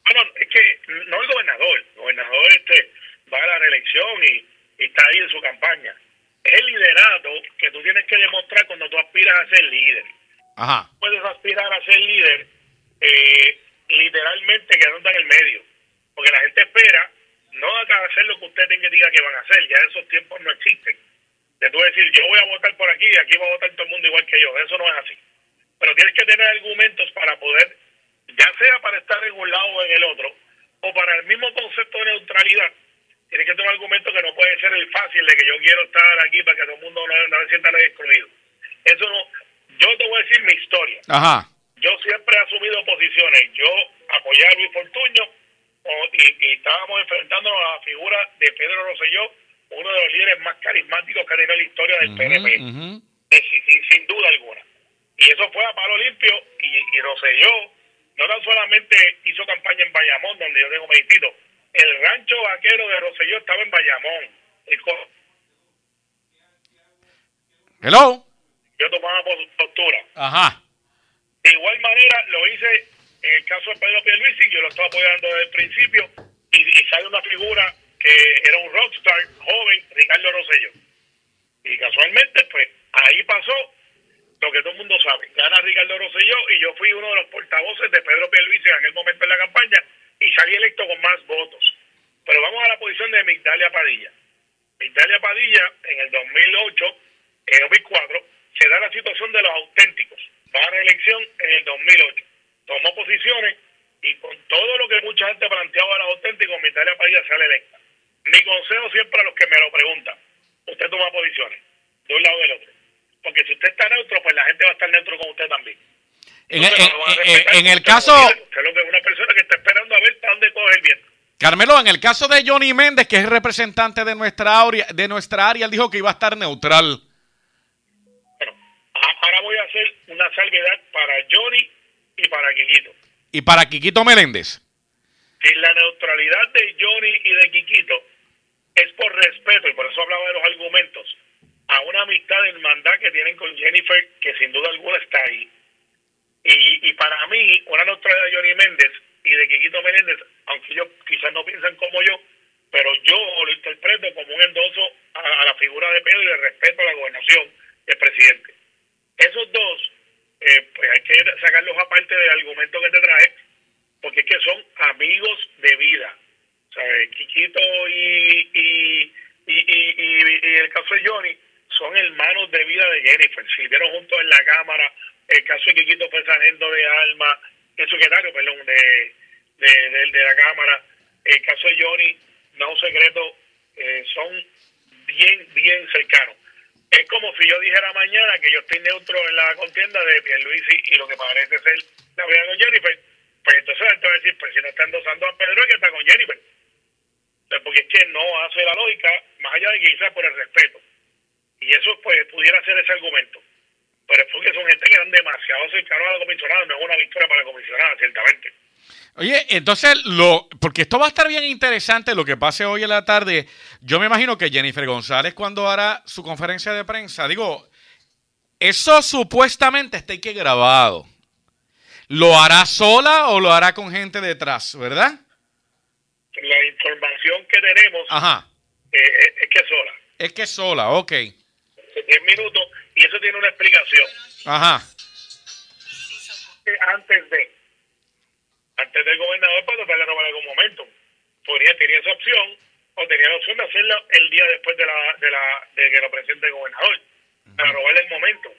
Bueno, es que no el gobernador, el gobernador este va a la reelección y está ahí en su campaña. Es el liderato que tú tienes que demostrar cuando tú aspiras a ser líder. Ajá. Puedes aspirar a ser líder eh, literalmente quedando en el medio. Porque la gente espera no a hacer lo que usted tenga que diga que van a hacer. Ya esos tiempos no existen. De tú decir, yo voy a votar por aquí y aquí va a votar todo el mundo igual que yo. Eso no es así. Pero tienes que tener argumentos para poder, ya sea para estar en un lado o en el otro, o para el mismo concepto de neutralidad, tienes que tener un argumento que no puede ser el fácil de que yo quiero estar aquí para que todo el mundo no, no se sienta excluido. Eso no. Yo te voy a decir mi historia. Ajá. Yo siempre he asumido posiciones. Yo apoyé a Luis Fortuño y, estábamos enfrentándonos a la figura de Pedro Rosselló, uno de los líderes más carismáticos que ha tenido la historia del PNP. Eh, sin, duda alguna. Y eso fue a palo limpio y, y Rosselló no tan solamente hizo campaña en Bayamón, donde yo tengo meditito, el rancho vaquero de Roselló estaba en Bayamón. Hello. yo tomaba postura. Ajá. De igual manera lo hice en el caso de Pedro Pierluisi, yo lo estaba apoyando desde el principio, y, y sale una figura que era un rockstar joven, Ricardo Rosello. Y casualmente, pues ahí pasó lo que todo el mundo sabe. Gana Ricardo Rosselló y yo fui uno de los portavoces de Pedro Pierluisi en aquel momento en la campaña y salí electo con más votos. Pero vamos a la posición de Migdalia Padilla. Migdalia Padilla en el 2008, en 2004, se da la situación de los auténticos. Va a reelección en el 2008. Tomó posiciones y con todo lo que mucha gente planteaba a los auténticos, Migdalia Padilla sale electa. Mi consejo siempre a los que me lo preguntan, usted toma posiciones de un lado o del otro. Porque si usted está neutro, pues la gente va a estar neutro con usted también. En, Entonces, el caso, usted lo que- es una persona que está esperando a ver para dónde coge el viento. Carmelo, en el caso de Johnny Méndez, que es representante de nuestra área, de nuestra área, él dijo que iba a estar neutral. Ah, Ahora voy a hacer una salvedad para Johnny y para Quiquito. Y para Quiquito Meléndez. Si la neutralidad de Johnny y de Quiquito es por respeto, y por eso hablaba de los argumentos, a una amistad de hermandad que tienen con Jennifer, que sin duda alguna está ahí. Y, y para mí, una neutralidad de Johnny Méndez y de Quiquito Meléndez, aunque ellos quizás no piensan como yo, pero yo lo interpreto como un endoso a, la figura de Pedro y de respeto a la gobernación del presidente. Esos dos, eh, pues hay que sacarlos aparte del argumento que te traje, porque es que son amigos de vida. O sea, Quiquito y, y, y- y el caso de Johnny son hermanos de Jennifer. Sirvieron juntos en la Cámara. El caso de Quiquito fue sargento de Alma, el secretario, perdón, de, de, de- la Cámara. El caso de Johnny, no un secreto, eh, son bien, bien cercanos. Es como si yo dijera mañana que yo estoy neutro en la contienda de Pierluisi y lo que parece ser la vida con Jennifer. Pues entonces gente va a decir, pues si no está endosando a Pedro, es que está con Jennifer. Pues porque es que no hace la lógica, más allá de que quizás por el respeto. Y eso pues pudiera ser ese argumento. Pero es porque son gente que eran demasiado cercanos a la comisionada, no es una victoria para la comisionada, ciertamente. Oye, entonces, lo, porque esto va a estar bien interesante lo que pase hoy en la tarde. Yo me imagino que Jennifer González cuando hará su conferencia de prensa, digo, eso supuestamente está aquí grabado. ¿Lo hará sola o lo hará con gente detrás, verdad? La información que tenemos Ajá. eh, es, es que es sola. Es que es sola, ok. 10 minutos y eso tiene una explicación. Ajá. Eh, Antes de antes del gobernador para tratar de robar algún momento. Podría, tenía esa opción o tenía la opción de hacerla el día después de, la, de, la, de que lo presente el gobernador, para robarle el momento.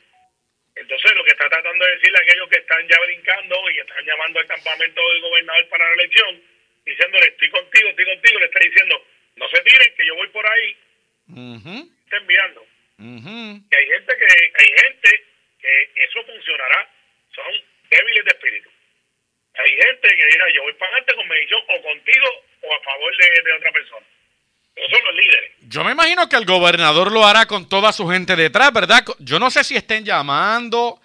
Entonces, lo que está tratando de decirle a aquellos que están ya brincando y que están llamando al campamento del gobernador para la elección, diciéndole, estoy contigo, estoy contigo, le está diciendo, no se tiren, que yo voy por ahí, Ujú, está enviando. ujú. Y hay gente que, hay gente que eso funcionará, son débiles de espíritu. Hay gente que dirá, yo voy para adelante con medición o contigo o a favor de, de otra persona. Esos son los líderes. Yo me imagino que el gobernador lo hará con toda su gente detrás, ¿verdad? Yo no sé si estén llamando,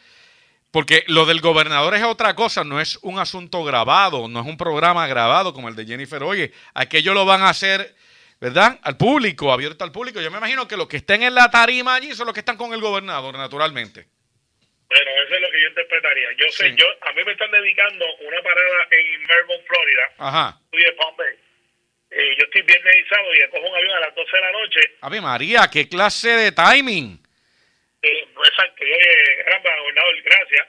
porque lo del gobernador es otra cosa, no es un asunto grabado, no es un programa grabado como el de Jennifer. Oye, aquello lo van a hacer, ¿verdad? Al público, abierto al público. Yo me imagino que los que estén en la tarima allí son los que están con el gobernador, naturalmente. Bueno, eso es lo que yo interpretaría. Yo sé, Sí. yo a mí me están dedicando una parada en Melbourne, Florida, Ajá. estoy de Palm Bay. Eh, yo estoy viernes y sábado y cojo un avión a las 12 de la noche. Ave María, qué clase de timing. Eh, exacto, yo, eh, caramba, gobernador, gracias.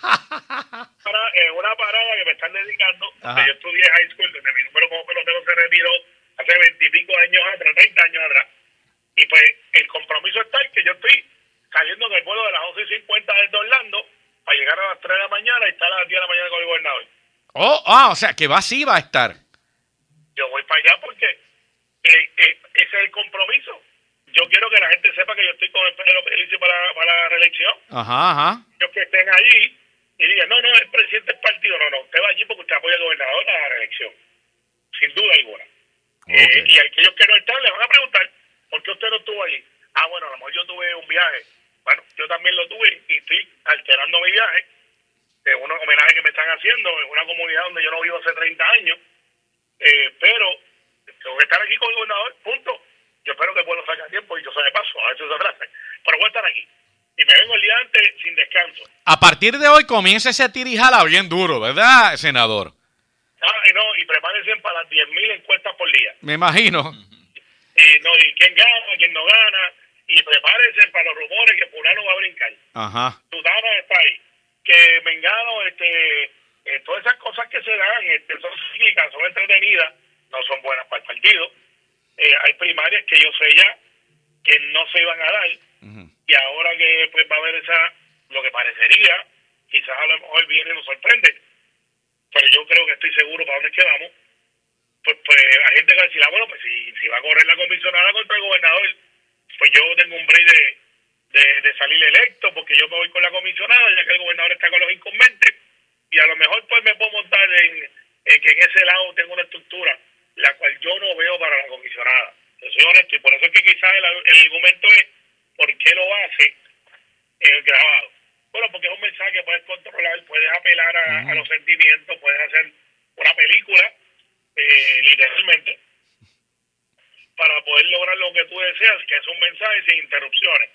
Para, eh, una parada que me están dedicando, donde yo estudié high school, donde mi número como pelotero se retiró hace veintipico años atrás, 30 años atrás. Y pues el compromiso está en que yo estoy saliendo en el vuelo de las 11 y 50 desde Orlando para llegar a las 3 de la mañana y estar a las 10 de la mañana con el gobernador. Oh, ah, o sea, que va así va a estar. Yo voy para allá porque eh, eh, ese es el compromiso. Yo quiero que la gente sepa que yo estoy con el Pedro Pelici para, para la reelección. Ajá, ajá. Ellos que estén allí y digan, no, no, el presidente del partido, no, no, usted va allí porque usted apoya al gobernador a la reelección. Sin duda alguna. Eh, y aquellos que no están le van a preguntar, ¿por qué usted no estuvo allí? Ah, bueno, a lo mejor yo tuve un viaje. Bueno, yo también lo tuve y estoy alterando mi viaje de un homenaje que me están haciendo en una comunidad donde yo no vivo hace 30 años. Eh, pero tengo que estar aquí con el gobernador, punto. Yo espero que el pueblo salga a tiempo y yo se me paso, a veces se atrase. Pero voy a estar aquí. y me vengo el día antes sin descanso. A partir de hoy comienza ese tirijala bien duro, ¿verdad, senador? Ah, y no, y prepárense para las 10.000 encuestas por día. Me imagino. Y, no, y quién gana, quién no gana, y prepárense para los rumores que Fulano va a brincar. Ajá. Sudana está ahí. Que Mengano, este, eh, todas esas cosas que se dan, este, son cíclicas, son entretenidas, no son buenas para el partido. Eh, hay primarias que yo sé ya que no se iban a dar, y ahora que pues va a haber esa, lo que parecería, quizás a lo mejor viene y nos sorprende, pero yo creo que estoy seguro para dónde quedamos. Pues, pues la gente va a decir, ah, bueno, pues si, si va a correr la comisionada contra el gobernador, pues yo tengo un break de, de, salir electo, porque yo me voy con la comisionada, ya que el gobernador está con los incumbentes, y a lo mejor pues me puedo montar en, que en ese lado tengo una estructura, la cual yo no veo para la comisionada. Yo soy honesto, y por eso es que quizás el, el argumento es, ¿por qué lo hace el grabado? Bueno, porque es un mensaje que puedes controlar, puedes apelar a, los sentimientos, puedes hacer una película, eh, literalmente, para poder lograr lo que tú deseas, que es un mensaje sin interrupciones.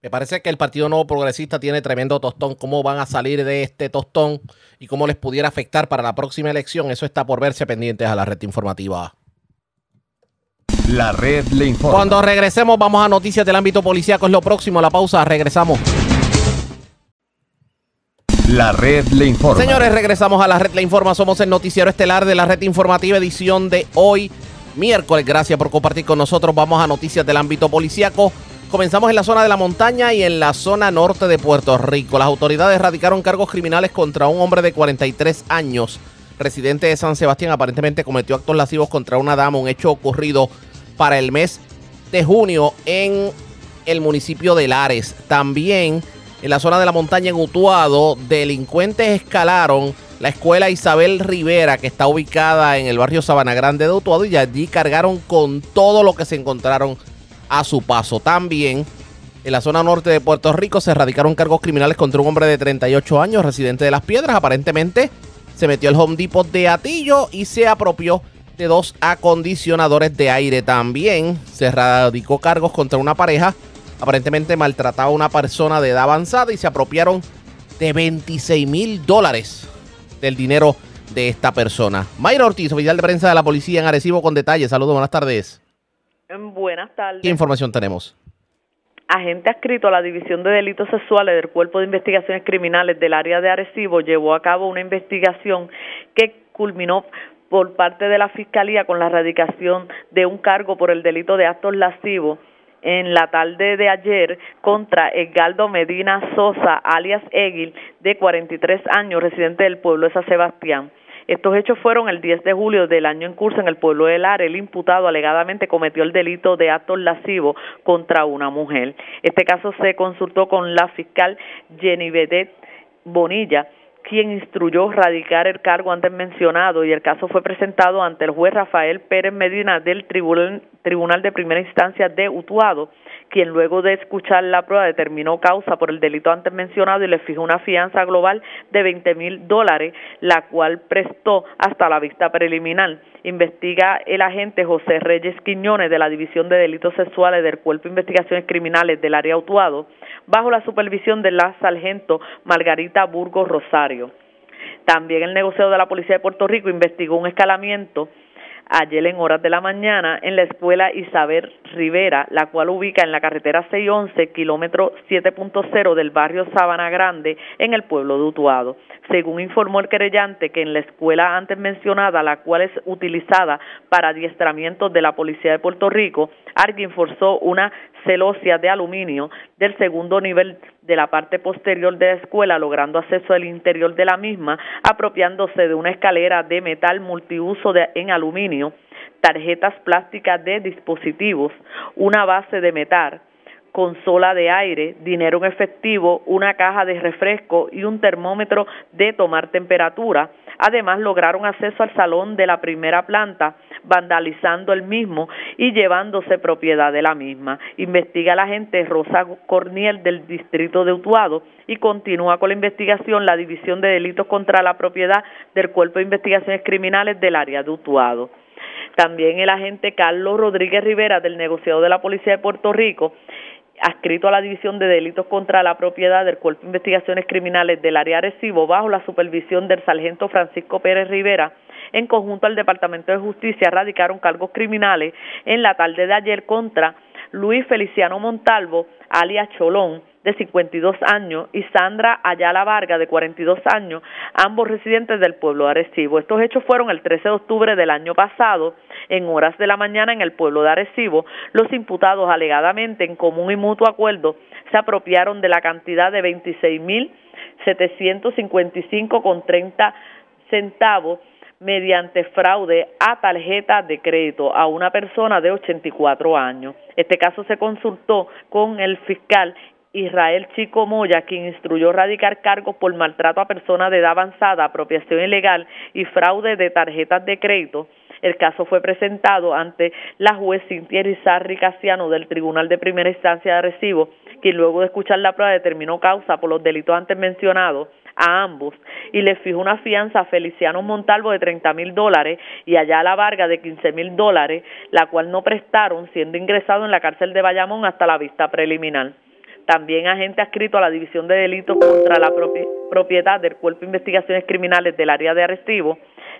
Me parece que el Partido Nuevo Progresista tiene tremendo tostón. ¿Cómo van a salir de este tostón y cómo les pudiera afectar para la próxima elección? Eso está por verse pendientes a la red informativa. La red le informa. Cuando regresemos, vamos a noticias del ámbito policíaco. Es lo próximo, la pausa. Regresamos. La red le informa. Señores, regresamos a la red le informa. Somos el noticiero estelar de la red informativa, edición de hoy, miércoles. Gracias por compartir con nosotros. Vamos a noticias del ámbito policíaco. Comenzamos en la zona de la montaña y en la zona norte de Puerto Rico. Las autoridades radicaron cargos criminales contra un hombre de 43 años, residente de San Sebastián. Aparentemente cometió actos lascivos contra una dama, un hecho ocurrido para el mes de junio en el municipio de Lares. También en la zona de la montaña en Utuado, delincuentes escalaron la escuela Isabel Rivera, que está ubicada en el barrio Sabana Grande de Utuado, y allí cargaron con todo lo que se encontraron a su paso. También en la zona norte de Puerto Rico se erradicaron cargos criminales contra un hombre de 38 años, residente de Las Piedras. Aparentemente se metió al Home Depot de Atillo y se apropió de dos acondicionadores de aire. También se radicó cargos contra una pareja aparentemente maltrataba a una persona de edad avanzada y se apropiaron de 26 mil dólares del dinero de esta persona. Mayra Ortiz, oficial de prensa de la policía en Arecibo, con detalles. Saludos, buenas tardes. Buenas tardes. ¿Qué información tenemos? Agente adscrito a la División de Delitos Sexuales del Cuerpo de Investigaciones Criminales del área de Arecibo llevó a cabo una investigación que culminó por parte de la Fiscalía con la erradicación de un cargo por el delito de actos lascivos en la tarde de ayer contra Edgardo Medina Sosa, alias Egil, de 43 años, residente del pueblo de San Sebastián. Estos hechos fueron el 10 de julio del año en curso en el pueblo de Lar. El imputado alegadamente cometió el delito de actos lascivos contra una mujer. Este caso se consultó con la fiscal Jenny Bedet Bonilla, quien instruyó radicar el cargo antes mencionado y el caso fue presentado ante el juez Rafael Pérez Medina del Tribunal, Tribunal de Primera Instancia de Utuado, quien luego de escuchar la prueba determinó causa por el delito antes mencionado y le fijó una fianza global de 20 mil dólares, la cual prestó hasta la vista preliminar. Investiga el agente José Reyes Quiñones de la División de Delitos Sexuales del Cuerpo de Investigaciones Criminales del área Utuado, bajo la supervisión de la sargento Margarita Burgos Rosario. También el negociado de la Policía de Puerto Rico investigó un escalamiento ayer en horas de la mañana en la escuela Isabel Rivera, la cual ubica en la carretera 611, kilómetro 7.0 del barrio Sabana Grande, en el pueblo de Utuado. Según informó el querellante que en la escuela antes mencionada, la cual es utilizada para adiestramientos de la Policía de Puerto Rico, alguien forzó una celosia de aluminio del segundo nivel de la parte posterior de la escuela, logrando acceso al interior de la misma, apropiándose de una escalera de metal multiuso de, en aluminio, tarjetas plásticas de dispositivos, una base de metal, consola de aire, dinero en efectivo, una caja de refresco y un termómetro de tomar temperatura. Además, lograron acceso al salón de la primera planta, vandalizando el mismo y llevándose propiedad de la misma. Investiga la agente Rosa Corniel del distrito de Utuado y continúa con la investigación la División de Delitos contra la Propiedad del Cuerpo de Investigaciones Criminales del área de Utuado. También el agente Carlos Rodríguez Rivera del negociado de la Policía de Puerto Rico adscrito a la División de Delitos contra la Propiedad del Cuerpo de Investigaciones Criminales del área Arecibo, bajo la supervisión del sargento Francisco Pérez Rivera, en conjunto al Departamento de Justicia, radicaron cargos criminales en la tarde de ayer contra Luis Feliciano Montalvo, alias Cholón, de 52 años, y Sandra Ayala Varga, de 42 años, ambos residentes del pueblo de Arecibo. Estos hechos fueron el 13 de octubre del año pasado, en horas de la mañana, en el pueblo de Arecibo. Los imputados, alegadamente, en común y mutuo acuerdo, se apropiaron de la cantidad de 26.755 con 30 centavos mediante fraude a tarjeta de crédito a una persona de 84 años. Este caso se consultó con el fiscal Israel Chico Moya, quien instruyó radicar cargos por maltrato a personas de edad avanzada, apropiación ilegal y fraude de tarjetas de crédito. El caso fue presentado ante la juez Cintia Rizarri Casiano del Tribunal de Primera Instancia de Recibo, quien luego de escuchar la prueba determinó causa por los delitos antes mencionados a ambos y le fijó una fianza a Feliciano Montalvo de 30 mil dólares y allá a la Varga de 15 mil dólares, la cual no prestaron, siendo ingresado en la cárcel de Bayamón hasta la vista preliminar. También agente adscrito a la División de Delitos contra la Propiedad del Cuerpo de Investigaciones Criminales del área de Arrestivo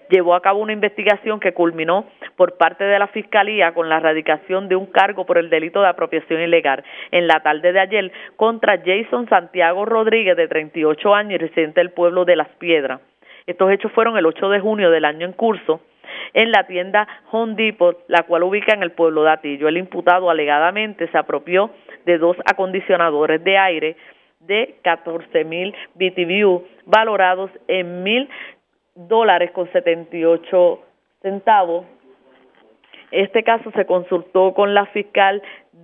llevó a cabo una investigación que culminó por parte de la Fiscalía con la erradicación de un cargo por el delito de apropiación ilegal en la tarde de ayer contra Jason Santiago Rodríguez, de 38 años y residente del pueblo de Las Piedras. Estos hechos fueron el 8 de junio del año en curso en la tienda Home Depot, la cual ubica en el pueblo de Atillo. El imputado alegadamente se apropió de dos acondicionadores de aire de 14 mil BTU valorados en dólares con 78 centavos. Este caso se consultó con la fiscal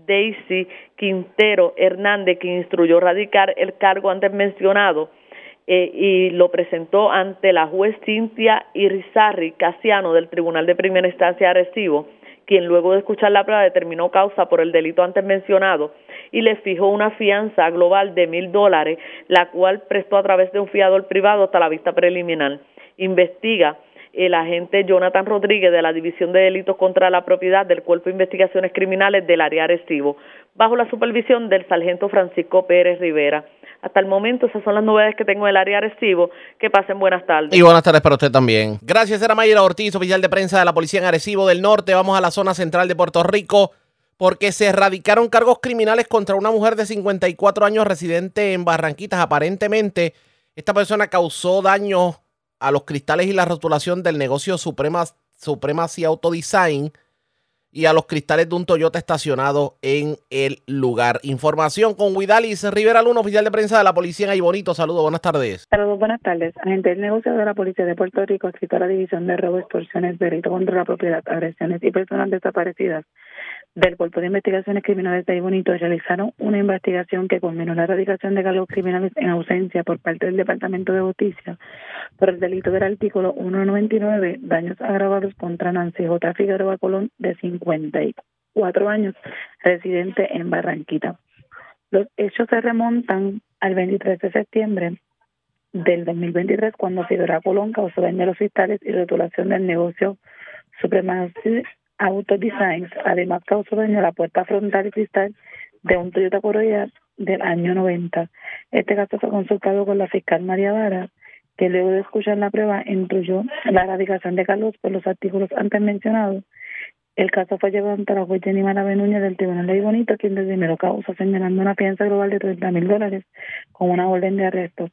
Daisy Quintero Hernández, quien instruyó radicar el cargo antes mencionado eh, y lo presentó ante la juez Cintia Irizarri Casiano del Tribunal de Primera Instancia de Arecibo, quien luego de escuchar la prueba determinó causa por el delito antes mencionado y le fijó una fianza global de mil dólares, la cual prestó a través de un fiador privado hasta la vista preliminar investiga el agente Jonathan Rodríguez de la División de Delitos contra la Propiedad del Cuerpo de Investigaciones Criminales del área Arecibo, bajo la supervisión del sargento Francisco Pérez Rivera. Hasta el momento esas son las novedades que tengo del área Arecibo. Que pasen buenas tardes. Y buenas tardes para usted también. Gracias, era Mayra Ortiz, oficial de prensa de la Policía en Arecibo del Norte. Vamos a la zona central de Puerto Rico porque se erradicaron cargos criminales contra una mujer de 54 años residente en Barranquitas. Aparentemente, esta persona causó daños a los cristales y la rotulación del negocio Suprema, Supremacy Auto Design y a los cristales de un Toyota estacionado en el lugar. Información con Huidalis Rivera Luna, oficial de prensa de la policía en Aybonito. Saludos, buenas tardes. Saludos, buenas tardes. Agente del negocio de la policía de Puerto Rico, escrito a la división de robo, extorsiones, delito contra la propiedad, agresiones y personas desaparecidas del Cuerpo de Investigaciones Criminales de Ahí Bonito realizaron una investigación que culminó la erradicación de cargos criminales en ausencia por parte del Departamento de Justicia por el delito del artículo 199, daños agravados contra Nancy J. Figueroa Colón, de 54 años, residente en Barranquita. Los hechos se remontan al 23 de septiembre del 2023, cuando Figueroa Colón causó daño a los cristales y rotulación del negocio Supremacy Auto Designs. Además, causó daño a la puerta frontal y cristal de un Toyota Corolla del año 90. Este caso fue consultado con la fiscal María Vara, que luego de escuchar la prueba instruyó la erradicación de Carlos por los artículos antes mencionados. El caso fue llevado ante la juez Jenny Benuña del Tribunal de Bonito, quien primero causa señalando una fianza global de 30 mil dólares con una orden de arresto.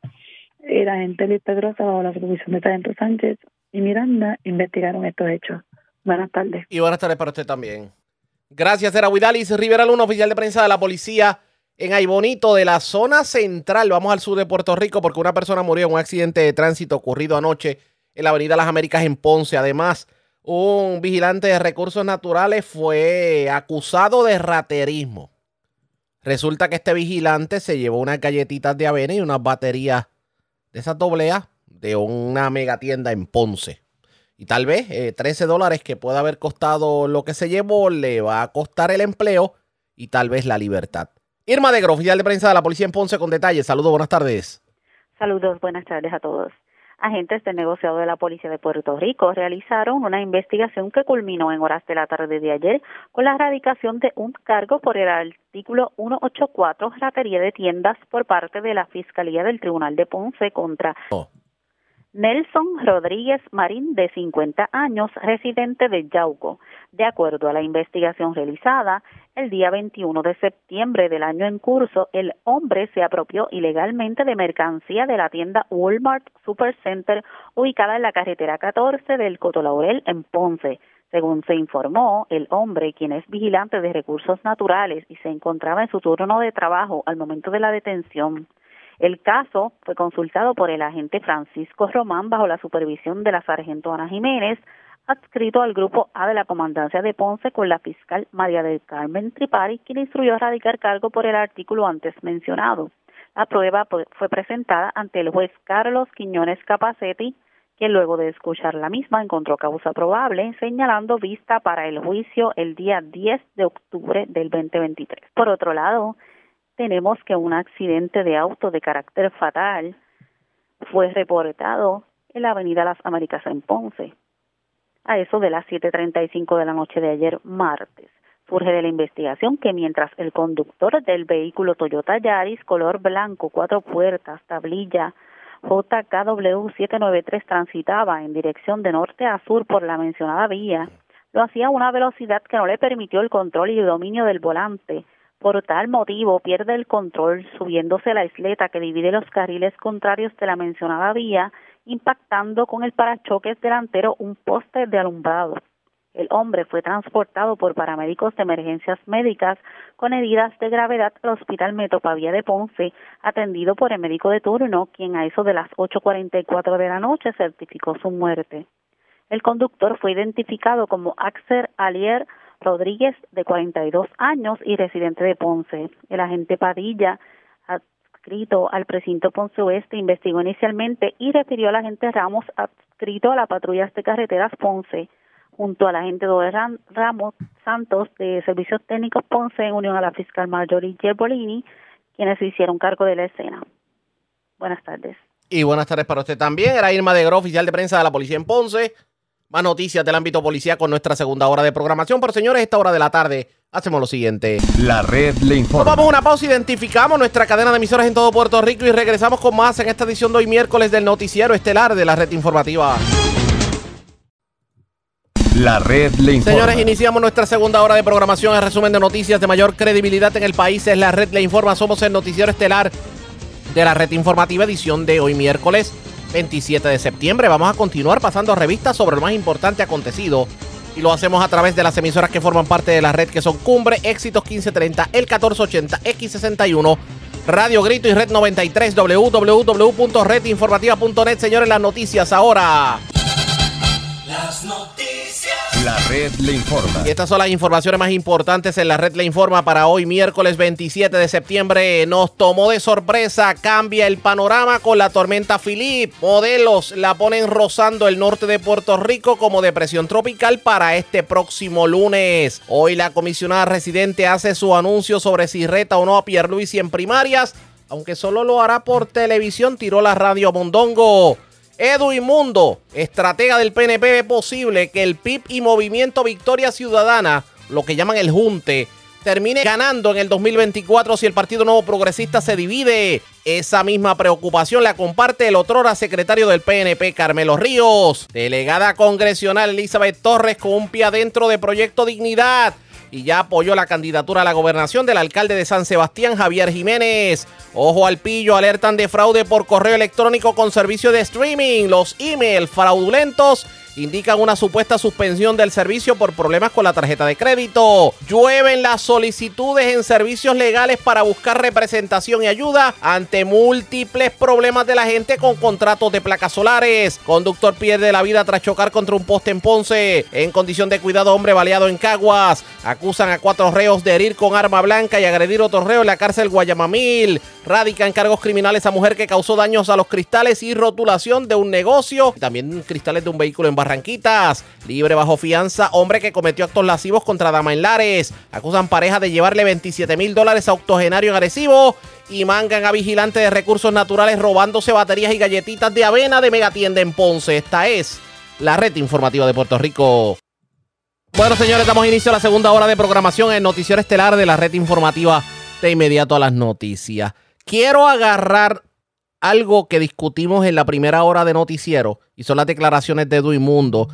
El agente Luis Pedrosa, bajo la supervisión de Sargento Sánchez y Miranda, investigaron estos hechos. Buenas tardes. Y buenas tardes para usted también. Gracias, era Huidalis Rivera Luna, oficial de prensa de la policía en Aybonito, de la zona central. Vamos al sur de Puerto Rico porque una persona murió en un accidente de tránsito ocurrido anoche en la Avenida Las Américas en Ponce. Además, un vigilante de recursos naturales fue acusado de raterismo. Resulta que este vigilante se llevó unas galletitas de avena y unas baterías de esas doble de una mega tienda en Ponce. Y tal vez 13 eh, dólares que pueda haber costado lo que se llevó le va a costar el empleo y tal vez la libertad. Irma de oficial de prensa de la policía en Ponce con detalles. Saludos, buenas tardes. Saludos, buenas tardes a todos. Agentes del negociado de la Policía de Puerto Rico realizaron una investigación que culminó en horas de la tarde de ayer con la erradicación de un cargo por el artículo 184, ratería de tiendas, por parte de la Fiscalía del Tribunal de Ponce contra Nelson Rodríguez Marín, de 50 años, residente de Yauco. De acuerdo a la investigación realizada, el día 21 de septiembre del año en curso, el hombre se apropió ilegalmente de mercancía de la tienda Walmart Supercenter ubicada en la carretera 14 del Cotolaurel en Ponce. Según se informó, el hombre, quien es vigilante de recursos naturales y se encontraba en su turno de trabajo al momento de la detención, el caso fue consultado por el agente Francisco Román bajo la supervisión de la sargento Ana Jiménez, adscrito al grupo A de la Comandancia de Ponce con la fiscal María del Carmen Tripari, quien instruyó a radicar cargo por el artículo antes mencionado. La prueba fue presentada ante el juez Carlos Quiñones Capacetti, que luego de escuchar la misma encontró causa probable, señalando vista para el juicio el día 10 de octubre del 2023. Por otro lado, tenemos que un accidente de auto de carácter fatal fue reportado en la Avenida Las Américas en Ponce, a eso de las 7.35 de la noche de ayer martes. Surge de la investigación que mientras el conductor del vehículo Toyota Yaris color blanco, cuatro puertas, tablilla JKW 793 transitaba en dirección de norte a sur por la mencionada vía, lo hacía a una velocidad que no le permitió el control y el dominio del volante, por tal motivo, pierde el control subiéndose la isleta que divide los carriles contrarios de la mencionada vía, impactando con el parachoques delantero un poste de alumbrado. El hombre fue transportado por paramédicos de emergencias médicas con heridas de gravedad al Hospital Metropavía de Ponce, atendido por el médico de turno, quien a eso de las 8.44 de la noche certificó su muerte. El conductor fue identificado como Axel Alier Rodríguez, de 42 años y residente de Ponce. El agente Padilla, adscrito al precinto Ponce Oeste, investigó inicialmente y refirió al agente Ramos, adscrito a la patrulla de carreteras Ponce, junto al agente Doer Ramos Santos de Servicios Técnicos Ponce, en unión a la fiscal Marjorie Gerbolini, quienes se hicieron cargo de la escena. Buenas tardes. Y buenas tardes para usted también. Era Irma de Gro, oficial de prensa de la policía en Ponce. Más noticias del ámbito policía con nuestra segunda hora de programación. Pero señores, esta hora de la tarde hacemos lo siguiente. La red le informa. Vamos a una pausa, identificamos nuestra cadena de emisoras en todo Puerto Rico y regresamos con más en esta edición de hoy miércoles del noticiero estelar de la red informativa. La red le informa. Señores, iniciamos nuestra segunda hora de programación. El resumen de noticias de mayor credibilidad en el país es la red le informa. Somos el noticiero estelar de la red informativa edición de hoy miércoles 27 de septiembre. Vamos a continuar pasando revistas sobre lo más importante acontecido. Y lo hacemos a través de las emisoras que forman parte de la red, que son Cumbre, Éxitos 1530, El 1480, X61, Radio Grito y Red 93, www.redinformativa.net. Señores, las noticias ahora. Las noticias. La red le informa. Y estas son las informaciones más importantes en la red le informa para hoy, miércoles 27 de septiembre. Nos tomó de sorpresa, cambia el panorama con la tormenta Philip. Modelos la ponen rozando el norte de Puerto Rico como depresión tropical para este próximo lunes. Hoy la comisionada residente hace su anuncio sobre si reta o no a Pierluisi en primarias, aunque solo lo hará por televisión, tiró la radio Mondongo. Edu Mundo, estratega del PNP, ve posible que el PIB y Movimiento Victoria Ciudadana, lo que llaman el Junte, termine ganando en el 2024 si el Partido Nuevo Progresista se divide. Esa misma preocupación la comparte el otrora secretario del PNP, Carmelo Ríos. Delegada congresional Elizabeth Torres con un pie adentro de Proyecto Dignidad y ya apoyó la candidatura a la gobernación del alcalde de San Sebastián, Javier Jiménez. Ojo al pillo, alertan de fraude por correo electrónico con servicio de streaming. Los emails fraudulentos indican una supuesta suspensión del servicio por problemas con la tarjeta de crédito. Llueven las solicitudes en servicios legales para buscar representación y ayuda ante múltiples problemas de la gente con contratos de placas solares. Conductor pierde la vida tras chocar contra un poste en Ponce. En condición de cuidado, hombre baleado en Caguas. Acusan a cuatro reos de herir con arma blanca y agredir otro reo en la cárcel Guayamamil. Radican cargos criminales a mujer que causó daños a los cristales y rotulación de un negocio. También cristales de un vehículo en Barranquitas. Libre bajo fianza, hombre que cometió actos lascivos contra dama en Lares. Acusan pareja de llevarle 27 mil dólares a octogenario en agresivo. Y mangan a vigilante de recursos naturales robándose baterías y galletitas de avena de megatienda en Ponce. Esta es la red informativa de Puerto Rico. Bueno, señores, damos inicio a la segunda hora de programación en Noticiero Estelar de la red informativa de inmediato a las noticias. Quiero agarrar algo que discutimos en la primera hora de noticiero y son las declaraciones de Duimundo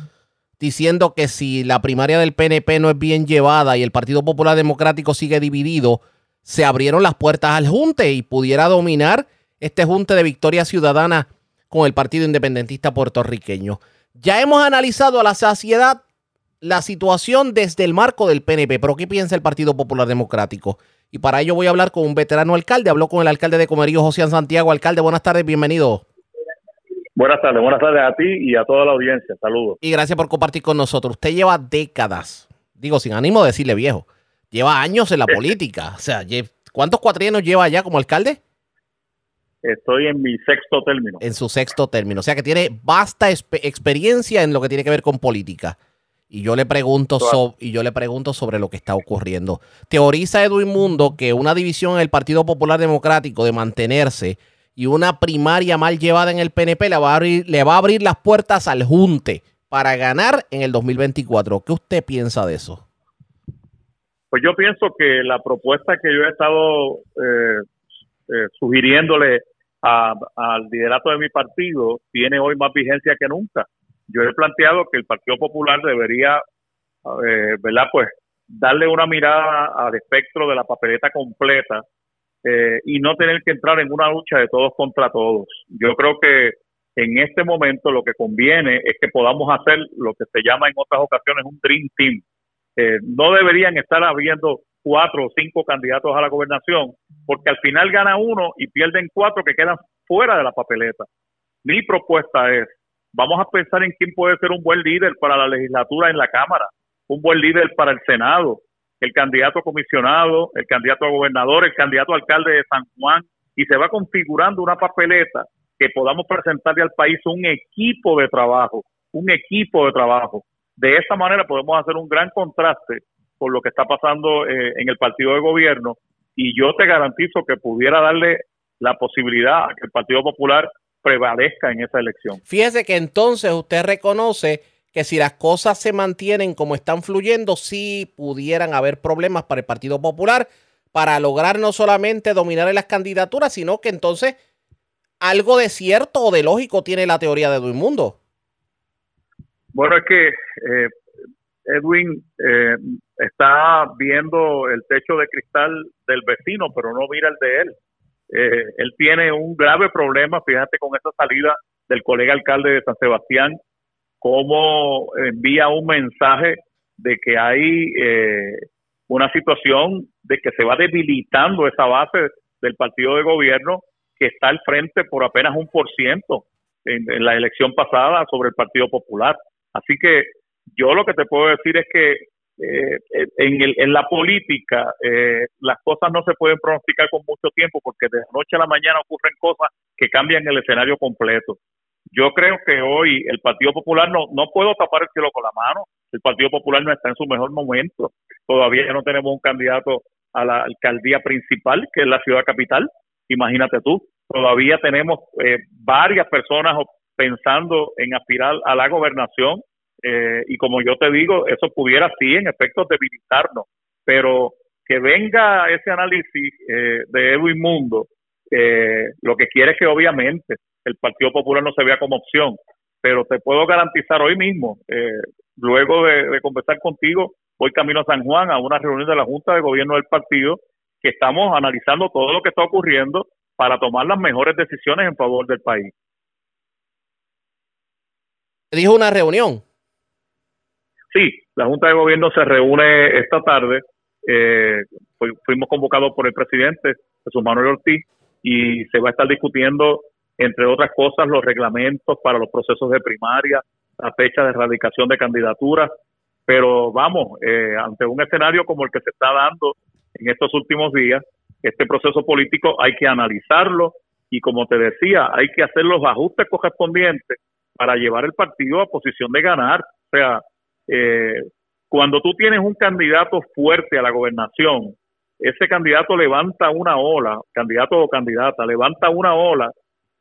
diciendo que si la primaria del PNP no es bien llevada y el Partido Popular Democrático sigue dividido, se abrieron las puertas al junte y pudiera dominar este junte de victoria ciudadana con el Partido Independentista puertorriqueño. Ya hemos analizado a la saciedad la situación desde el marco del PNP, pero ¿qué piensa el Partido Popular Democrático? Y para ello voy a hablar con un veterano alcalde. Habló con el alcalde de Comerío, José Santiago. Alcalde, buenas tardes, bienvenido. Buenas tardes, buenas tardes a ti y a toda la audiencia. Saludos. Y gracias por compartir con nosotros. Usted lleva décadas, digo sin ánimo de decirle viejo, lleva años en la política. O sea, ¿cuántos cuatrienios lleva ya como alcalde? Estoy en mi sexto término. En su sexto término. O sea que tiene vasta experiencia en lo que tiene que ver con política. Y yo le pregunto y yo le pregunto sobre lo que está ocurriendo. Teoriza Edwin Mundo que una división en el Partido Popular Democrático de mantenerse y una primaria mal llevada en el PNP le va a abrir, le va a abrir las puertas al Junte para ganar en el 2024. ¿Qué usted piensa de eso? Pues yo pienso que la propuesta que yo he estado eh, eh, sugiriéndole al liderato de mi partido tiene hoy más vigencia que nunca yo he planteado que el Partido Popular debería, eh, ¿verdad? Pues darle una mirada al espectro de la papeleta completa eh, y no tener que entrar en una lucha de todos contra todos. Yo creo que en este momento lo que conviene es que podamos hacer lo que se llama en otras ocasiones un Dream Team. Eh, no deberían estar habiendo cuatro o cinco candidatos a la gobernación, porque al final gana uno y pierden cuatro que quedan fuera de la papeleta. Mi propuesta es Vamos a pensar en quién puede ser un buen líder para la legislatura en la Cámara, un buen líder para el Senado, el candidato a comisionado, el candidato a gobernador, el candidato a alcalde de San Juan, y se va configurando una papeleta que podamos presentarle al país un equipo de trabajo, un equipo de trabajo. De esta manera podemos hacer un gran contraste con lo que está pasando eh, en el partido de gobierno y yo te garantizo que pudiera darle la posibilidad a que el Partido Popular prevalezca en esa elección. Fíjese que entonces usted reconoce que si las cosas se mantienen como están fluyendo, sí pudieran haber problemas para el Partido Popular para lograr no solamente dominar en las candidaturas, sino que entonces algo de cierto o de lógico tiene la teoría de Edwin Mundo. Bueno, es que eh, Edwin eh, está viendo el techo de cristal del vecino, pero no mira el de él. Eh, él tiene un grave problema, fíjate, con esa salida del colega alcalde de San Sebastián, cómo envía un mensaje de que hay eh, una situación de que se va debilitando esa base del partido de gobierno que está al frente por apenas un por ciento en la elección pasada sobre el Partido Popular. Así que yo lo que te puedo decir es que eh, en, el, en la política eh, las cosas no se pueden pronosticar con mucho tiempo porque de noche a la mañana ocurren cosas que cambian el escenario completo. Yo creo que hoy el Partido Popular no, no puedo tapar el cielo con la mano. El Partido Popular no está en su mejor momento. Todavía no tenemos un candidato a la alcaldía principal, que es la ciudad capital. Imagínate tú. Todavía tenemos eh, varias personas pensando en aspirar a la gobernación eh, y como yo te digo, eso pudiera sí en efecto debilitarnos, pero que venga ese análisis eh, de Edwin Mundo, eh, lo que quiere es que obviamente el Partido Popular no se vea como opción, pero te puedo garantizar hoy mismo, luego de, de conversar contigo, voy camino a San Juan a una reunión de la Junta de Gobierno del partido, que estamos analizando todo lo que está ocurriendo para tomar las mejores decisiones en favor del país. Dijo una reunión. Sí, la Junta de Gobierno se reúne esta tarde. Eh, fuimos convocados por el presidente Jesús Manuel Ortiz y se va a estar discutiendo, entre otras cosas, los reglamentos para los procesos de primaria, la fecha de erradicación de candidaturas. Pero vamos, eh, ante un escenario como el que se está dando en estos últimos días, este proceso político hay que analizarlo y como te decía, hay que hacer los ajustes correspondientes para llevar el partido a posición de ganar. O sea, eh, cuando tú tienes un candidato fuerte a la gobernación, ese candidato levanta una ola, candidato o candidata, levanta una ola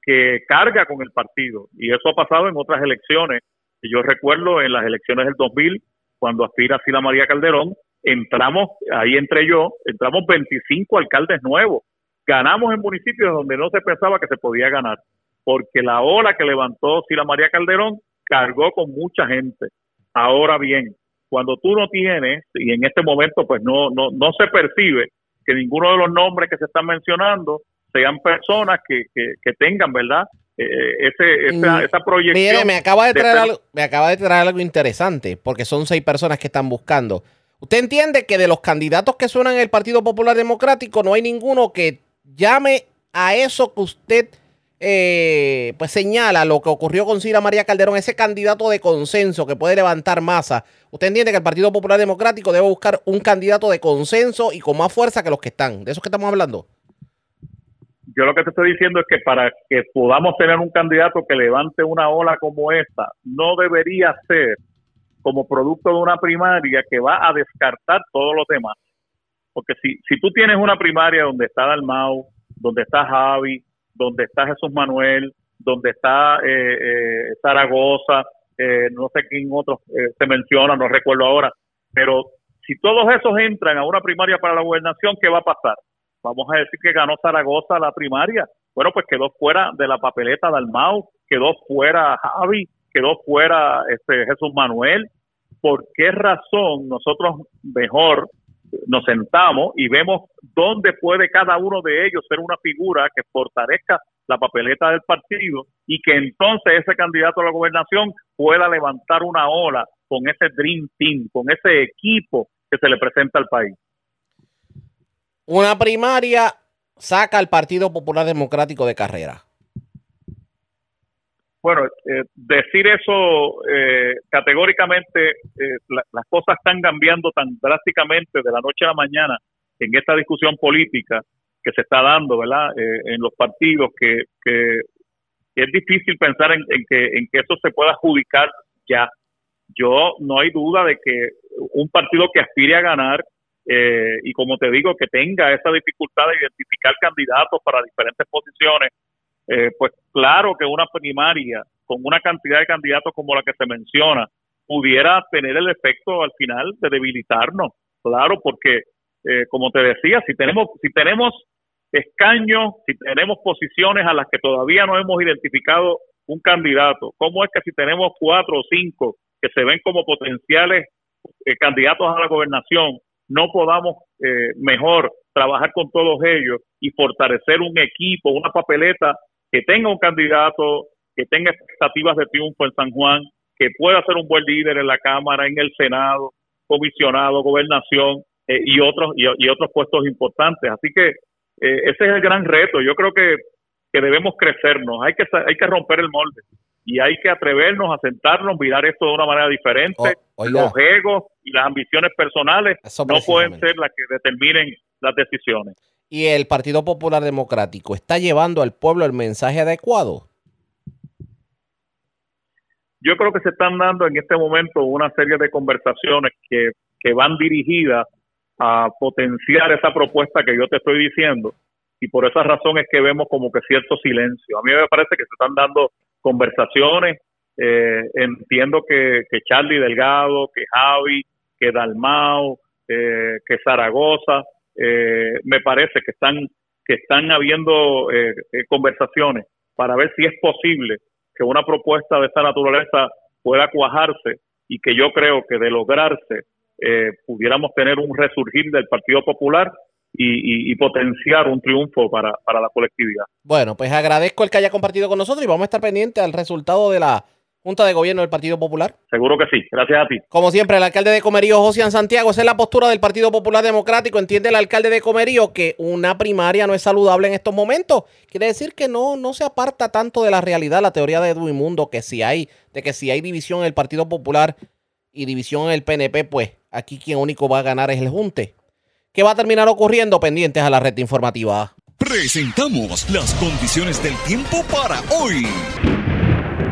que carga con el partido. Y eso ha pasado en otras elecciones. Yo recuerdo en las elecciones del 2000, cuando aspira Sila María Calderón, entramos, ahí entre yo, entramos 25 alcaldes nuevos. Ganamos en municipios donde no se pensaba que se podía ganar, porque la ola que levantó Sila María Calderón cargó con mucha gente. Ahora bien, cuando tú no tienes, y en este momento pues no, no, no se percibe que ninguno de los nombres que se están mencionando sean personas que, que, tengan, ¿verdad? Eh, ese, esa, esa, proyección. Mire, me acaba de traer algo, me acaba de traer algo interesante, porque son seis personas que están buscando. ¿Usted entiende que de los candidatos que suenan en el Partido Popular Democrático no hay ninguno que llame a eso que usted eh, pues señala lo que ocurrió con Cira María Calderón, ese candidato de consenso que puede levantar masa. ¿Usted entiende que el Partido Popular Democrático debe buscar un candidato de consenso y con más fuerza que los que están? ¿De eso que estamos hablando? Yo lo que te estoy diciendo es que para que podamos tener un candidato que levante una ola como esta, no debería ser como producto de una primaria que va a descartar todos los demás. Porque si, si tú tienes una primaria donde está Dalmau, donde está Javi, donde está Jesús Manuel, donde está eh, eh, Zaragoza, eh, no sé quién otros se menciona, no recuerdo ahora, pero si todos esos entran a una primaria para la gobernación, ¿qué va a pasar? Vamos a decir que ganó Zaragoza la primaria. Bueno, pues quedó fuera de la papeleta de Almau, quedó fuera Javi, quedó fuera este Jesús Manuel. ¿Por qué razón nosotros mejor nos sentamos y vemos dónde puede cada uno de ellos ser una figura que fortalezca la papeleta del partido y que entonces ese candidato a la gobernación pueda levantar una ola con ese Dream Team, con ese equipo que se le presenta al país. Una primaria saca al Partido Popular Democrático de carrera. Bueno, eh, decir eso eh, categóricamente, eh, las cosas están cambiando tan drásticamente de la noche a la mañana en esta discusión política que se está dando, ¿verdad? en los partidos, que, es difícil pensar en, que, en que eso se pueda adjudicar ya. Yo no hay duda de que un partido que aspire a ganar y como te digo, que tenga esa dificultad de identificar candidatos para diferentes posiciones, eh, pues claro que una primaria con una cantidad de candidatos como la que se menciona pudiera tener el efecto al final de debilitarnos, claro, porque eh, como te decía, si tenemos si tenemos escaños, si tenemos posiciones a las que todavía no hemos identificado un candidato, ¿cómo es que si tenemos cuatro o cinco que se ven como potenciales eh, candidatos a la gobernación, no podamos mejor trabajar con todos ellos y fortalecer un equipo, una papeleta que tenga un candidato que tenga expectativas de triunfo en San Juan, que pueda ser un buen líder en la Cámara, en el Senado, comisionado, gobernación eh, y otros y, otros puestos importantes. Así que eh, ese es el gran reto. Yo creo que, que debemos crecernos, hay que hay que romper el molde y hay que atrevernos a sentarnos, mirar esto de una manera diferente. los egos y las ambiciones personales no pueden ser las que determinen las decisiones y el Partido Popular Democrático está llevando al pueblo el mensaje adecuado? Yo creo que se están dando en este momento una serie de conversaciones que, que van dirigidas a potenciar esa propuesta que yo te estoy diciendo y por esa razón es que vemos como que cierto silencio. A mí me parece que se están dando conversaciones, eh, entiendo que, que Charlie Delgado, que Javi, que Dalmao, eh, que Zaragoza, eh, me parece que están que están habiendo eh, eh, conversaciones para ver si es posible que una propuesta de esta naturaleza pueda cuajarse y que yo creo que de lograrse pudiéramos tener un resurgir del Partido Popular y, potenciar un triunfo para, para la colectividad. Bueno, pues agradezco el que haya compartido con nosotros y vamos a estar pendientes al resultado de la Junta de Gobierno del Partido Popular? Seguro que sí, gracias a ti. Como siempre, el alcalde de Comerío, José Santiago, esa es la postura del Partido Popular Democrático. Entiende el alcalde de Comerío que una primaria no es saludable en estos momentos. Quiere decir que no, no se aparta tanto de la realidad la teoría de Edwin Mundo, que si hay, de que si hay división en el Partido Popular y división en el PNP, pues aquí quien único va a ganar es el Junte. ¿Qué va a terminar ocurriendo? Pendientes a la red informativa. Presentamos las condiciones del tiempo para hoy.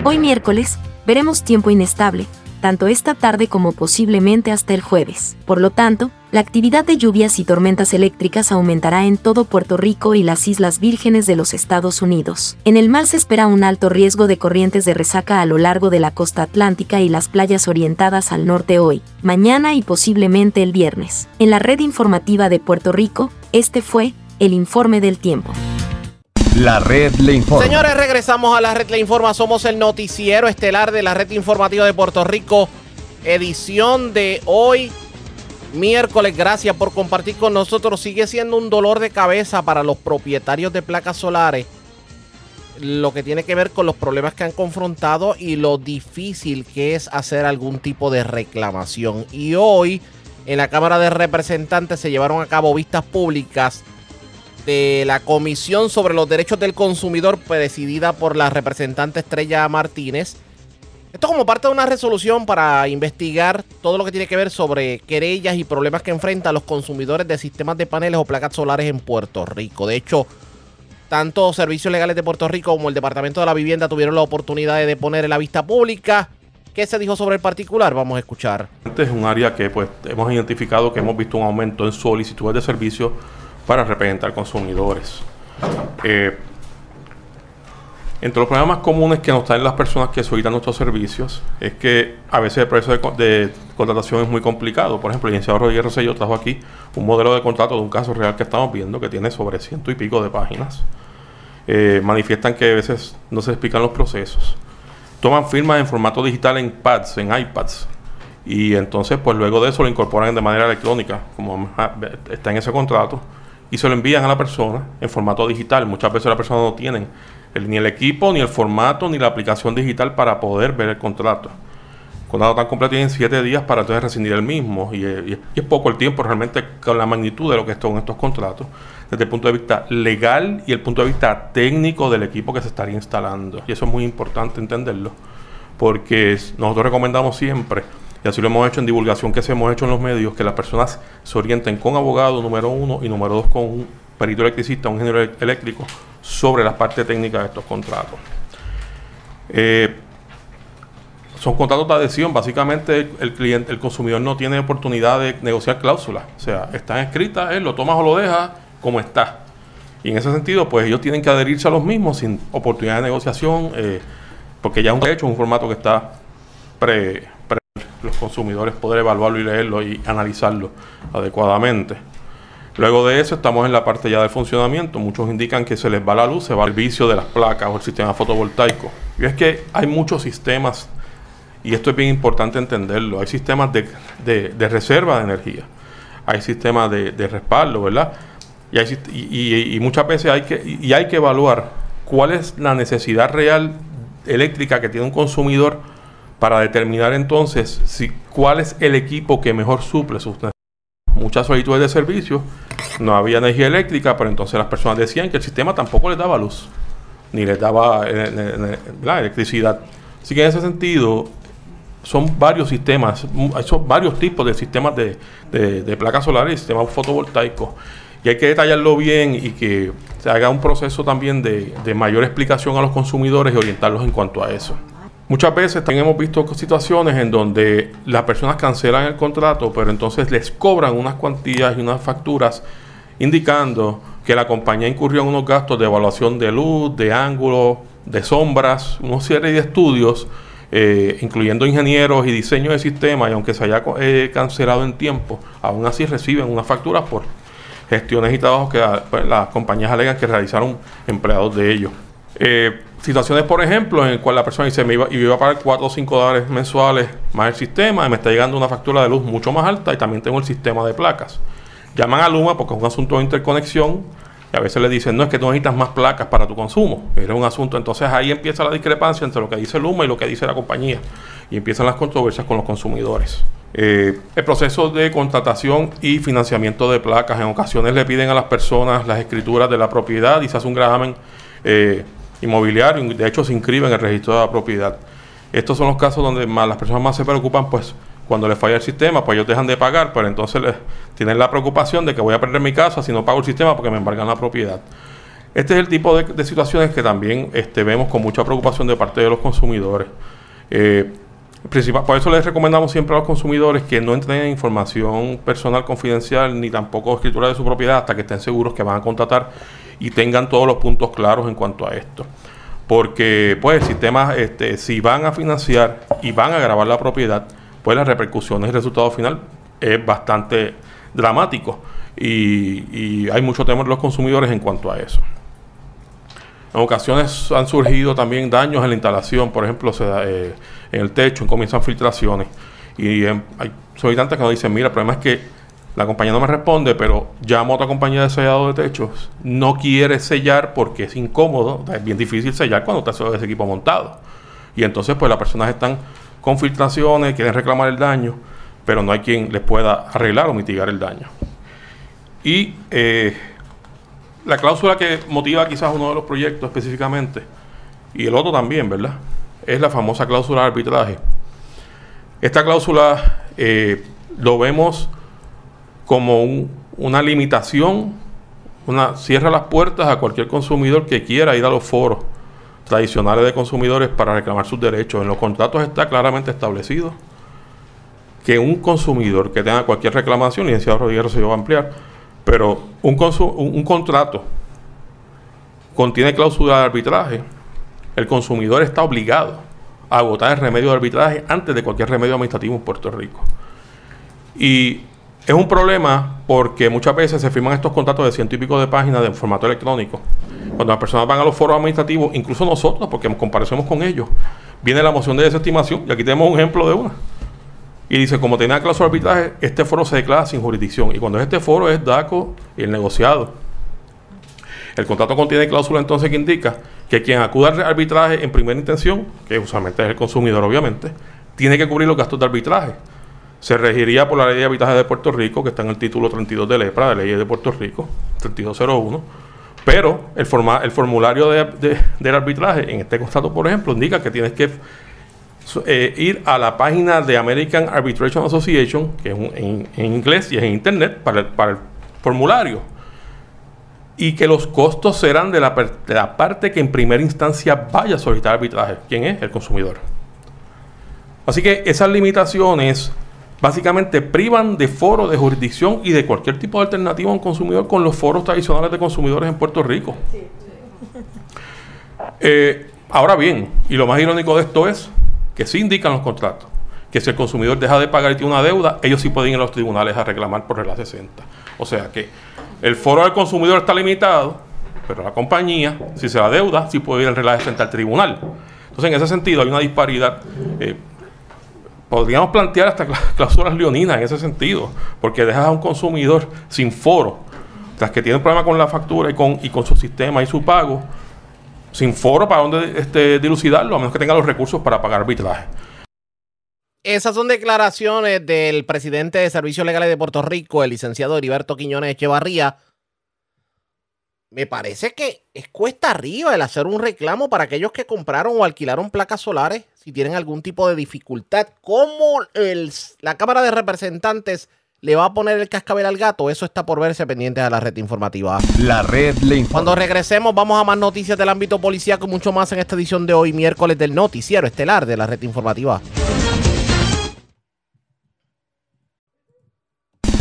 Hoy miércoles, veremos tiempo inestable, tanto esta tarde como posiblemente hasta el jueves. Por lo tanto, la actividad de lluvias y tormentas eléctricas aumentará en todo Puerto Rico y las Islas Vírgenes de los Estados Unidos. En el mar se espera un alto riesgo de corrientes de resaca a lo largo de la costa atlántica y las playas orientadas al norte hoy, mañana y posiblemente el viernes. En la red informativa de Puerto Rico, este fue el informe del tiempo. La red le informa. Señores, regresamos a la red le informa. Somos el noticiero estelar de la red informativa de Puerto Rico. Edición de hoy, miércoles. Gracias por compartir con nosotros. Sigue siendo un dolor de cabeza para los propietarios de placas solares. Lo que tiene que ver con los problemas que han confrontado y lo difícil que es hacer algún tipo de reclamación. Y hoy, en la Cámara de Representantes, se llevaron a cabo vistas públicas de la Comisión sobre los Derechos del Consumidor presidida por la representante Estrella Martínez. Esto como parte de una resolución para investigar todo lo que tiene que ver sobre querellas y problemas que enfrentan los consumidores de sistemas de paneles o placas solares en Puerto Rico. De hecho, tanto Servicios Legales de Puerto Rico como el Departamento de la Vivienda tuvieron la oportunidad de poner en la vista pública. ¿Qué se dijo sobre el particular? Vamos a escuchar. Este es un área que pues hemos identificado que hemos visto un aumento en solicitudes de servicios para representar consumidores. Eh, entre los problemas comunes que nos traen las personas que solicitan nuestros servicios es que a veces el proceso de, contratación es muy complicado. Por ejemplo, el licenciado Rodríguez Rosselló trajo aquí un modelo de contrato de un caso real que estamos viendo que tiene sobre ciento y pico de páginas. Eh, manifiestan que a veces no se explican los procesos. Toman firmas en formato digital en pads, en iPads, y entonces pues luego de eso lo incorporan de manera electrónica, como está en ese contrato y se lo envían a la persona en formato digital. Muchas veces la persona no tiene ni el equipo, ni el formato, ni la aplicación digital para poder ver el contrato. El contrato tan completo tienen siete días para entonces rescindir el mismo y, es poco el tiempo realmente con la magnitud de lo que son estos contratos desde el punto de vista legal y el punto de vista técnico del equipo que se estaría instalando. Y eso es muy importante entenderlo porque nosotros recomendamos siempre y así lo hemos hecho en divulgación que se hemos hecho en los medios, que las personas se orienten con abogado número uno y número dos con un perito electricista, un ingeniero eléctrico, sobre las partes técnicas de estos contratos. Eh, son contratos de adhesión, básicamente el cliente, el consumidor no tiene oportunidad de negociar cláusulas, o sea, están escritas, él lo tomas o lo dejas como está. Y en ese sentido, pues ellos tienen que adherirse a los mismos sin oportunidad de negociación, eh, porque ya es un hecho, un formato que está pre, los consumidores poder evaluarlo y leerlo y analizarlo adecuadamente. Luego de eso estamos en la parte ya del funcionamiento. Muchos indican que se les va la luz, se va el vicio de las placas o el sistema fotovoltaico. Y es que hay muchos sistemas, y esto es bien importante entenderlo, hay sistemas de, reserva de energía, hay sistemas de, respaldo, ¿verdad? Y, y, muchas veces hay que, y hay que evaluar cuál es la necesidad real eléctrica que tiene un consumidor para determinar entonces si, cuál es el equipo que mejor suple sus muchas solicitudes de servicio, no había energía eléctrica, pero entonces las personas decían que el sistema tampoco les daba luz, ni les daba eh, la electricidad. Así que en ese sentido, son varios sistemas, son varios tipos de sistemas de, placas solares sistemas fotovoltaicos. Y hay que detallarlo bien y que se haga un proceso también de mayor explicación a los consumidores y orientarlos en cuanto a eso. Muchas veces también hemos visto situaciones en donde las personas cancelan el contrato, pero entonces les cobran unas cuantías y unas facturas indicando que la compañía incurrió en unos gastos de evaluación de luz, de ángulo, de sombras, una serie de estudios, eh, incluyendo ingenieros y diseño de sistemas, y aunque se haya eh, cancelado en tiempo, aún así reciben unas facturas por gestiones y trabajos que pues, las compañías alegan que realizaron empleados de ellos. Eh, situaciones, por ejemplo, en el cual la persona dice, me iba, y iba a pagar 4 o 5 dólares mensuales más el sistema y me está llegando una factura de luz mucho más alta y también tengo el sistema de placas. Llaman a Luma porque es un asunto de interconexión y a veces le dicen, no, es que tú necesitas más placas para tu consumo. Era un asunto, entonces ahí empieza la discrepancia entre lo que dice Luma y lo que dice la compañía y empiezan las controversias con los consumidores. Eh, el proceso de contratación y financiamiento de placas, en ocasiones le piden a las personas las escrituras de la propiedad y se hace un gravamen eh, inmobiliario, de hecho se inscribe en el registro de la propiedad. Estos son los casos donde más, las personas más se preocupan, pues cuando les falla el sistema, pues ellos dejan de pagar, pero entonces les, tienen la preocupación de que voy a perder mi casa si no pago el sistema porque me embargan la propiedad. Este es el tipo de, situaciones que también este, vemos con mucha preocupación de parte de los consumidores. Eh, por eso les recomendamos siempre a los consumidores que no entren información personal confidencial ni tampoco escritura de su propiedad hasta que estén seguros que van a contratar y tengan todos los puntos claros en cuanto a esto. Porque pues el sistema, este, si van a financiar y van a grabar la propiedad, pues las repercusiones y el resultado final es bastante dramático. Y, hay mucho temor de los consumidores en cuanto a eso. En ocasiones han surgido también daños en la instalación, por ejemplo, eh, en el techo, comienzan filtraciones. Y hay solicitantes que nos dicen, mira, el problema es que la compañía no me responde, pero llamo a otra compañía de sellado de techos, no quiere sellar porque es incómodo, es bien difícil sellar cuando está ese equipo montado. Y entonces pues las personas están con filtraciones, quieren reclamar el daño, pero no hay quien les pueda arreglar o mitigar el daño. Y eh, la cláusula que motiva quizás uno de los proyectos específicamente, y el otro también, ¿verdad? Es la famosa cláusula de arbitraje. Esta cláusula eh, lo vemos como una limitación, una cierra las puertas a cualquier consumidor que quiera ir a los foros tradicionales de consumidores para reclamar sus derechos. En los contratos está claramente establecido que un consumidor que tenga cualquier reclamación, licenciado Rodríguez se va a ampliar, pero un, un, contrato contiene cláusula de arbitraje, el consumidor está obligado a agotar el remedio de arbitraje antes de cualquier remedio administrativo en Puerto Rico. Y es un problema porque muchas veces se firman estos contratos de ciento y pico de páginas de formato electrónico. Cuando las personas van a los foros administrativos, incluso nosotros, porque comparecemos con ellos, viene la moción de desestimación, y aquí tenemos un ejemplo de una y dice, como tenía cláusula de arbitraje, este foro se declara sin jurisdicción. Y cuando este foro es DACO y el negociado. El contrato contiene cláusula entonces que indica que quien acuda al arbitraje en primera intención, que usualmente es el consumidor obviamente, tiene que cubrir los gastos de arbitraje. Se regiría por la ley de arbitraje de Puerto Rico, que está en el título 32 de LEPRA, de ley de Puerto Rico, 3201. Pero el, forma, el formulario de, del arbitraje en este contrato, por ejemplo, indica que tienes que eh, ir a la página de American Arbitration Association, que es en, inglés y es en internet, para el, para el formulario. Y que los costos serán de la, de la parte que en primera instancia vaya a solicitar arbitraje. ¿Quién es? El consumidor. Así que esas limitaciones básicamente privan de foro, de jurisdicción y de cualquier tipo de alternativa a un consumidor con los foros tradicionales de consumidores en Puerto Rico. Eh, ahora bien, y lo más irónico de esto es que sí indican los contratos, que si el consumidor deja de pagar y tiene una deuda, ellos sí pueden ir a los tribunales a reclamar por regla 60. O sea que el foro del consumidor está limitado, pero la compañía, si se la deuda, sí puede ir en regla 60 al tribunal. Entonces, en ese sentido, hay una disparidad. Eh, podríamos plantear hasta cláusulas leoninas en ese sentido, porque dejas a un consumidor sin foro, tras que tiene un problema con la factura y con, y con su sistema y su pago, sin foro para donde este, dilucidarlo, a menos que tenga los recursos para pagar arbitraje. Esas son declaraciones del presidente de Servicios Legales de Puerto Rico, el licenciado Heriberto Quiñones Echevarría. Me parece que es cuesta arriba el hacer un reclamo para aquellos que compraron o alquilaron placas solares si tienen algún tipo de dificultad. ¿Cómo el, la Cámara de Representantes le va a poner el cascabel al gato. Eso está por verse pendiente a la red informativa. La red le informa. Cuando regresemos, vamos a más noticias del ámbito policíaco, mucho más en esta edición de hoy, miércoles del noticiero estelar de la red informativa.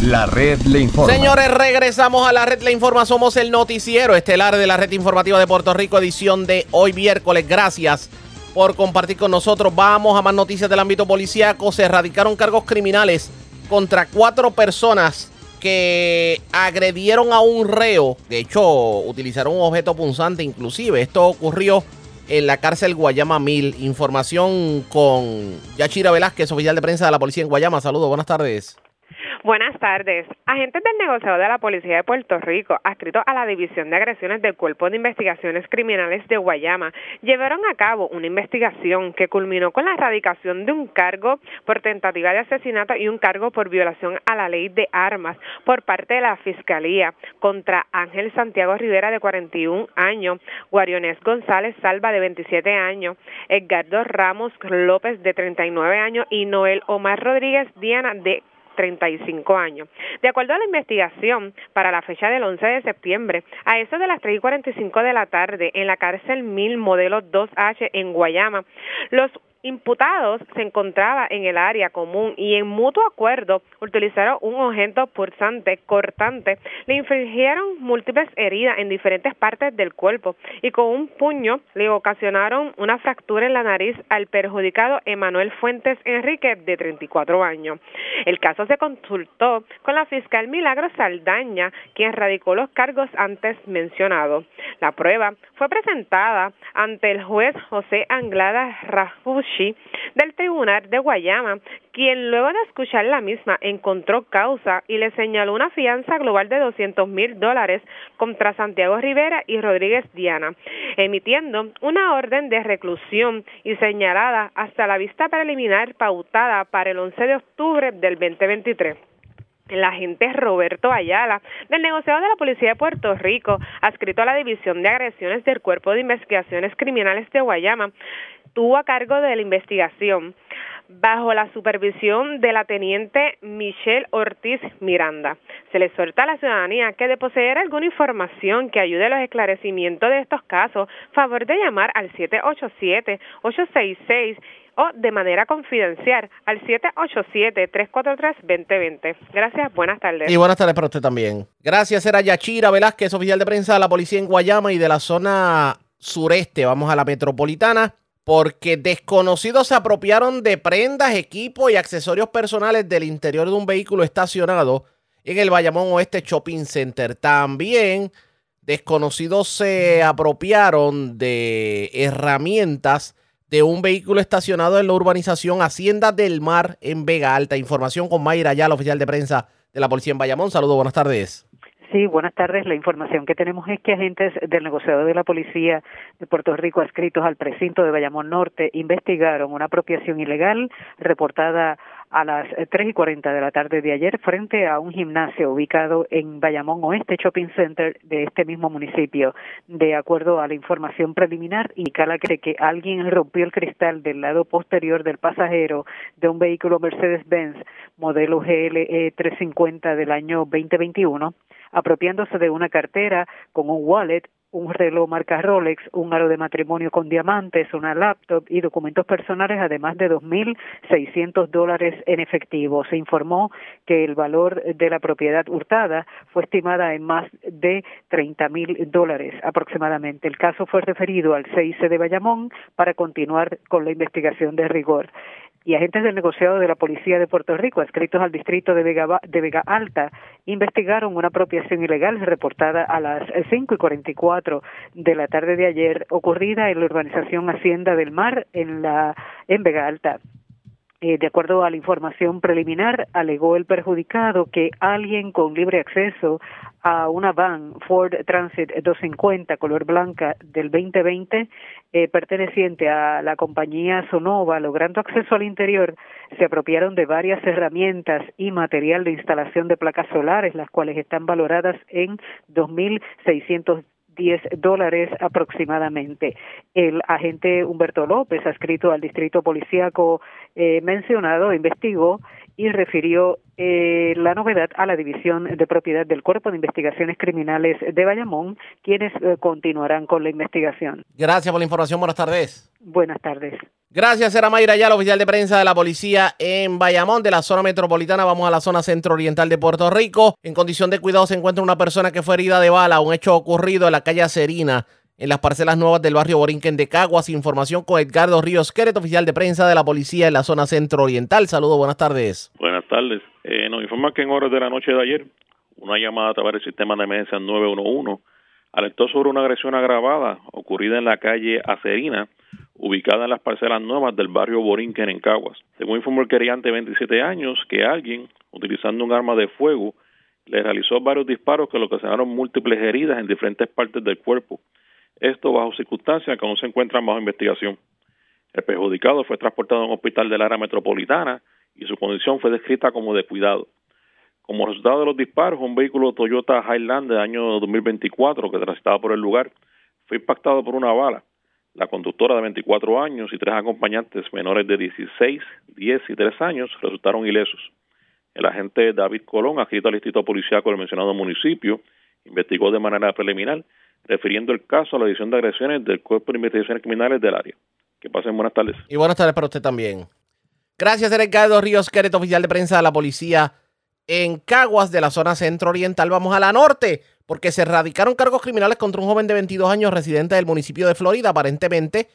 La red le informa. Señores, regresamos a la red le informa. Somos el noticiero estelar de la red informativa de Puerto Rico, edición de hoy miércoles. Gracias por compartir con nosotros. Vamos a más noticias del ámbito policíaco. Se erradicaron cargos criminales contra cuatro personas que agredieron a un reo. De hecho, utilizaron un objeto punzante inclusive. Esto ocurrió en la cárcel Guayama Mil. Información con Yachira Velázquez, oficial de prensa de la policía en Guayama. Saludos, buenas tardes. Buenas tardes. Agentes del negociado de la Policía de Puerto Rico, adscritos a la División de Agresiones del Cuerpo de Investigaciones Criminales de Guayama, llevaron a cabo una investigación que culminó con la erradicación de un cargo por tentativa de asesinato y un cargo por violación a la ley de armas por parte de la Fiscalía contra Ángel Santiago Rivera de 41 años, Guarionés González Salva de 27 años, Edgardo Ramos López de 39 años y Noel Omar Rodríguez Diana de 35 años. De acuerdo a la investigación, para la fecha del 11 de septiembre, a eso de las 3 y 45 de la tarde, en la cárcel 1000 modelo 2H en Guayama, los imputados se encontraba en el área común y en mutuo acuerdo utilizaron un objeto pulsante cortante, le infligieron múltiples heridas en diferentes partes del cuerpo y con un puño le ocasionaron una fractura en la nariz al perjudicado Emanuel Fuentes Enrique de 34 años. El caso se consultó con la fiscal Milagro Saldaña, quien radicó los cargos antes mencionados. La prueba fue presentada ante el juez José Anglada Rafush del Tribunal de Guayama, quien luego de escuchar la misma encontró causa y le señaló una fianza global de 200 mil dólares contra Santiago Rivera y Rodríguez Diana, emitiendo una orden de reclusión y señalada hasta la vista preliminar pautada para el 11 de octubre del 2023. El agente Roberto Ayala, del negociado de la Policía de Puerto Rico, adscrito a la División de Agresiones del Cuerpo de Investigaciones Criminales de Guayama, estuvo a cargo de la investigación bajo la supervisión de la teniente Michelle Ortiz Miranda. Se le suelta a la ciudadanía que de poseer alguna información que ayude a los esclarecimientos de estos casos, favor de llamar al 787-866 o de manera confidencial al 787-343-2020. Gracias, buenas tardes. Y buenas tardes para usted también. Gracias, era Yachira Velázquez, oficial de prensa de la policía en Guayama y de la zona sureste. Vamos a la metropolitana porque desconocidos se apropiaron de prendas, equipos y accesorios personales del interior de un vehículo estacionado en el Bayamón Oeste Shopping Center. También desconocidos se apropiaron de herramientas de un vehículo estacionado en la urbanización Hacienda del Mar en Vega Alta. Información con Mayra la oficial de prensa de la policía en Bayamón. Saludos, buenas tardes. Sí, buenas tardes. La información que tenemos es que agentes del negociado de la policía de Puerto Rico adscritos al precinto de Bayamón Norte investigaron una apropiación ilegal reportada a las tres y cuarenta de la tarde de ayer frente a un gimnasio ubicado en Bayamón Oeste Shopping Center de este mismo municipio. De acuerdo a la información preliminar, indica que, que alguien rompió el cristal del lado posterior del pasajero de un vehículo Mercedes-Benz modelo GLE 350 del año 2021 apropiándose de una cartera con un wallet, un reloj marca Rolex, un aro de matrimonio con diamantes, una laptop y documentos personales, además de 2.600 dólares en efectivo. Se informó que el valor de la propiedad hurtada fue estimada en más de 30.000 dólares aproximadamente. El caso fue referido al CIC de Bayamón para continuar con la investigación de rigor y agentes del negociado de la Policía de Puerto Rico, adscritos al distrito de Vega, de Vega Alta, investigaron una apropiación ilegal reportada a las 5 y 44 de la tarde de ayer, ocurrida en la urbanización Hacienda del Mar en, la, en Vega Alta. Eh, de acuerdo a la información preliminar, alegó el perjudicado que alguien con libre acceso a una van Ford Transit 250 color blanca del 2020 eh, perteneciente a la compañía Sonova, logrando acceso al interior, se apropiaron de varias herramientas y material de instalación de placas solares, las cuales están valoradas en 2.600 10 dólares aproximadamente. El agente Humberto López, adscrito al distrito policíaco eh, mencionado, investigó y refirió eh, la novedad a la División de Propiedad del Cuerpo de Investigaciones Criminales de Bayamón, quienes eh, continuarán con la investigación. Gracias por la información. Buenas tardes. Buenas tardes. Gracias, era Mayra la oficial de prensa de la policía en Bayamón, de la zona metropolitana. Vamos a la zona centro-oriental de Puerto Rico. En condición de cuidado se encuentra una persona que fue herida de bala, un hecho ocurrido en la calle Serina, en las parcelas nuevas del barrio Borinquen de Caguas. Información con Edgardo Ríos Queret, oficial de prensa de la policía en la zona centro-oriental. Saludos, buenas tardes. Buenas tardes. Eh, nos informa que en horas de la noche de ayer, una llamada a través del sistema de emergencia 911 alertó sobre una agresión agravada ocurrida en la calle Acerina ubicada en las parcelas nuevas del barrio Borinquen en Caguas. Según informó el queriante de 27 años, que alguien, utilizando un arma de fuego, le realizó varios disparos que ocasionaron múltiples heridas en diferentes partes del cuerpo. Esto bajo circunstancias que aún se encuentran bajo investigación. El perjudicado fue transportado a un hospital del área metropolitana y su condición fue descrita como de cuidado. Como resultado de los disparos, un vehículo Toyota Highlander del año 2024 que transitaba por el lugar fue impactado por una bala la conductora de 24 años y tres acompañantes menores de 16, 10 y 3 años resultaron ilesos. El agente David Colón, adscrito al Instituto Policiaco del mencionado municipio, investigó de manera preliminar, refiriendo el caso a la edición de agresiones del Cuerpo de Investigaciones Criminales del área. Que pasen buenas tardes. Y buenas tardes para usted también. Gracias, Edgardo Ríos Queret, oficial de prensa de la policía en Caguas, de la zona centro-oriental. Vamos a la norte, porque se erradicaron cargos criminales contra un joven de 22 años residente del municipio de Florida. Aparentemente,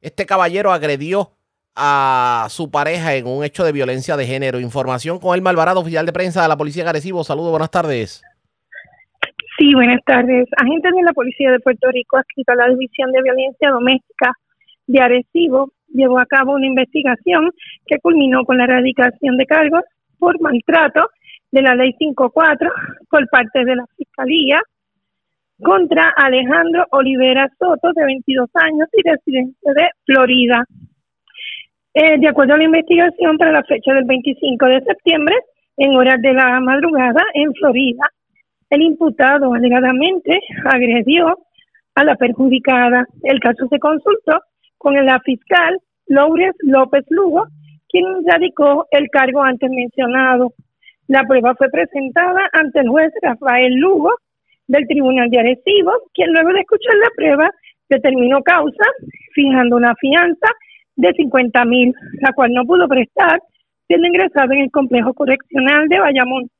este caballero agredió a su pareja en un hecho de violencia de género. Información con el Malvarado, oficial de prensa de la Policía de. Saludos, buenas tardes. Sí, buenas tardes. Agentes de la Policía de Puerto Rico, adscrito a la División de Violencia Doméstica de Arecibo, llevó a cabo una investigación que culminó con la erradicación de cargos por maltrato de la Ley 54 por parte de la Fiscalía contra Alejandro Olivera Soto, de 22 años y residente de Florida. Eh, de acuerdo a la investigación, para la fecha del 25 de septiembre, en horas de la madrugada, en Florida, el imputado alegadamente agredió a la perjudicada. El caso se consultó con la fiscal Lourdes López Lugo, quien radicó el cargo antes mencionado. La prueba fue presentada ante el juez Rafael Lugo del Tribunal de Arecibo, quien luego de escuchar la prueba determinó causa, fijando una fianza de 50 mil, la cual no pudo prestar, siendo ingresado en el complejo correccional de Bayamón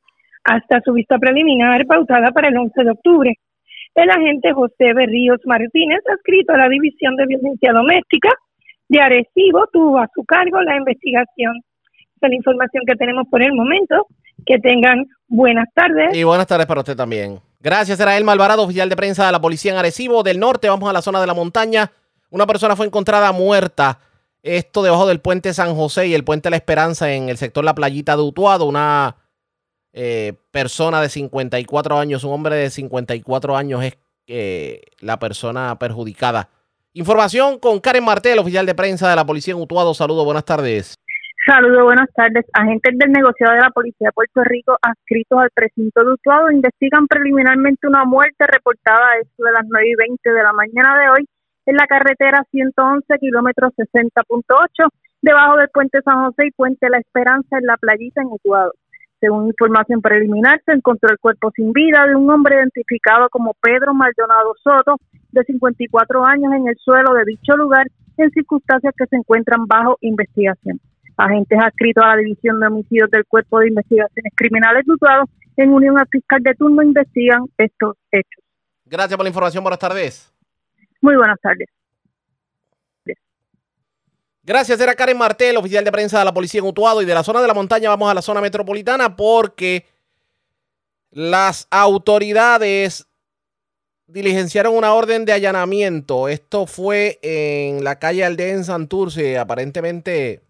hasta su vista preliminar pautada para el 11 de octubre. El agente José Berríos Martínez, adscrito a la División de Violencia Doméstica de Arecibo, tuvo a su cargo la investigación. Esa es la información que tenemos por el momento. Que tengan buenas tardes. Y buenas tardes para usted también. Gracias, era el Malvarado, oficial de prensa de la policía en Arecibo del Norte. Vamos a la zona de la montaña. Una persona fue encontrada muerta. Esto debajo del puente San José y el puente La Esperanza en el sector La Playita de Utuado. Una eh, persona de 54 años, un hombre de 54 años es eh, la persona perjudicada. Información con Karen Martel, oficial de prensa de la policía en Utuado. Saludos, buenas tardes. Saludos, buenas tardes. Agentes del negociado de la Policía de Puerto Rico adscritos al precinto de Utuado investigan preliminarmente una muerte reportada a eso de las 9 y 20 de la mañana de hoy en la carretera 111, kilómetros 60.8, debajo del puente San José y puente La Esperanza en la playita en Utuado. Según información preliminar, se encontró el cuerpo sin vida de un hombre identificado como Pedro Maldonado Soto, de 54 años, en el suelo de dicho lugar, en circunstancias que se encuentran bajo investigación agentes adscritos a la División de Homicidios del Cuerpo de Investigaciones Criminales Utuado, en unión al fiscal de turno, investigan estos hechos. Gracias por la información. Buenas tardes. Muy buenas tardes. Gracias, era Karen Martel, oficial de prensa de la policía en Utuado. Y de la zona de la montaña vamos a la zona metropolitana porque las autoridades diligenciaron una orden de allanamiento. Esto fue en la calle Aldea en Santurce. Aparentemente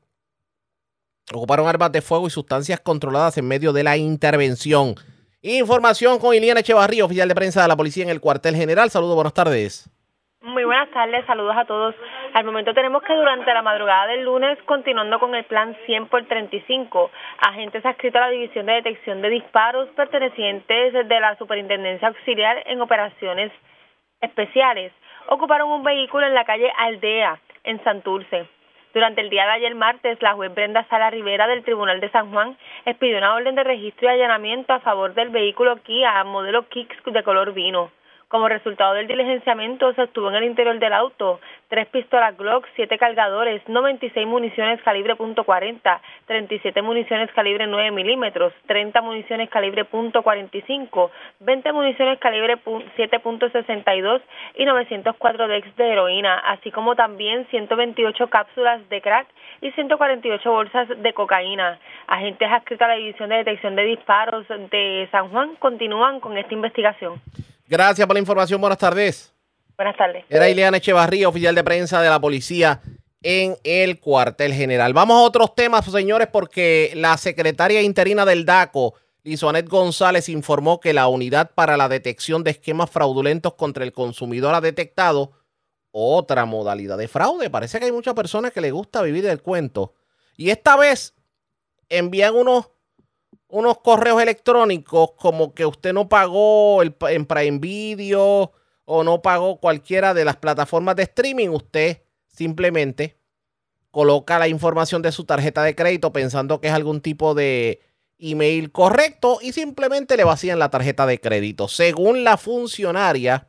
Ocuparon armas de fuego y sustancias controladas en medio de la intervención. Información con Iliana Echevarría, oficial de prensa de la policía en el cuartel general. Saludos, buenas tardes. Muy buenas tardes, saludos a todos. Al momento tenemos que durante la madrugada del lunes, continuando con el plan 100 por 35, agentes adscritos a la División de Detección de Disparos pertenecientes de la Superintendencia Auxiliar en Operaciones Especiales ocuparon un vehículo en la calle Aldea, en Santurce. Durante el día de ayer martes, la juez Brenda Sala Rivera del Tribunal de San Juan expidió una orden de registro y allanamiento a favor del vehículo Kia modelo Kicks de color vino. Como resultado del diligenciamiento, se obtuvo en el interior del auto tres pistolas Glock, siete cargadores, 96 municiones calibre .40, 37 municiones calibre 9 milímetros, 30 municiones calibre .45, 20 municiones calibre 7.62 y 904 dex de heroína, así como también 128 cápsulas de crack y 148 bolsas de cocaína. Agentes adscritos a la División de Detección de Disparos de San Juan continúan con esta investigación. Gracias por la información. Buenas tardes. Buenas tardes. Era Ileana Echevarría, oficial de prensa de la policía en el cuartel general. Vamos a otros temas, señores, porque la secretaria interina del DACO, Lizonet González, informó que la unidad para la detección de esquemas fraudulentos contra el consumidor ha detectado otra modalidad de fraude. Parece que hay muchas personas que les gusta vivir del cuento. Y esta vez envían unos unos correos electrónicos como que usted no pagó el, en Prime Video o no pagó cualquiera de las plataformas de streaming, usted simplemente coloca la información de su tarjeta de crédito pensando que es algún tipo de email correcto y simplemente le vacían la tarjeta de crédito. Según la funcionaria,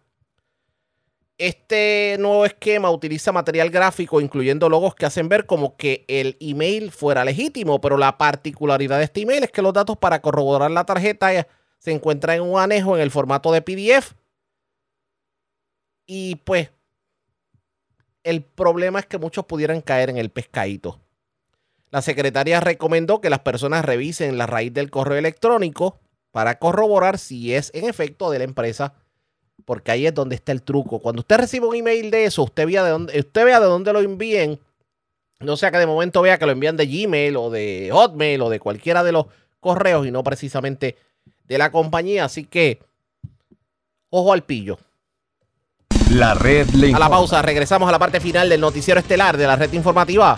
este nuevo esquema utiliza material gráfico, incluyendo logos que hacen ver como que el email fuera legítimo, pero la particularidad de este email es que los datos para corroborar la tarjeta se encuentran en un anejo en el formato de PDF. Y pues, el problema es que muchos pudieran caer en el pescadito. La secretaria recomendó que las personas revisen la raíz del correo electrónico para corroborar si es en efecto de la empresa porque ahí es donde está el truco. Cuando usted recibe un email de eso, usted vea de dónde, usted vea de dónde lo envíen. No sea que de momento vea que lo envían de Gmail o de Hotmail o de cualquiera de los correos y no precisamente de la compañía. Así que, ojo al pillo. La red le A la pausa, regresamos a la parte final del noticiero estelar de la red informativa.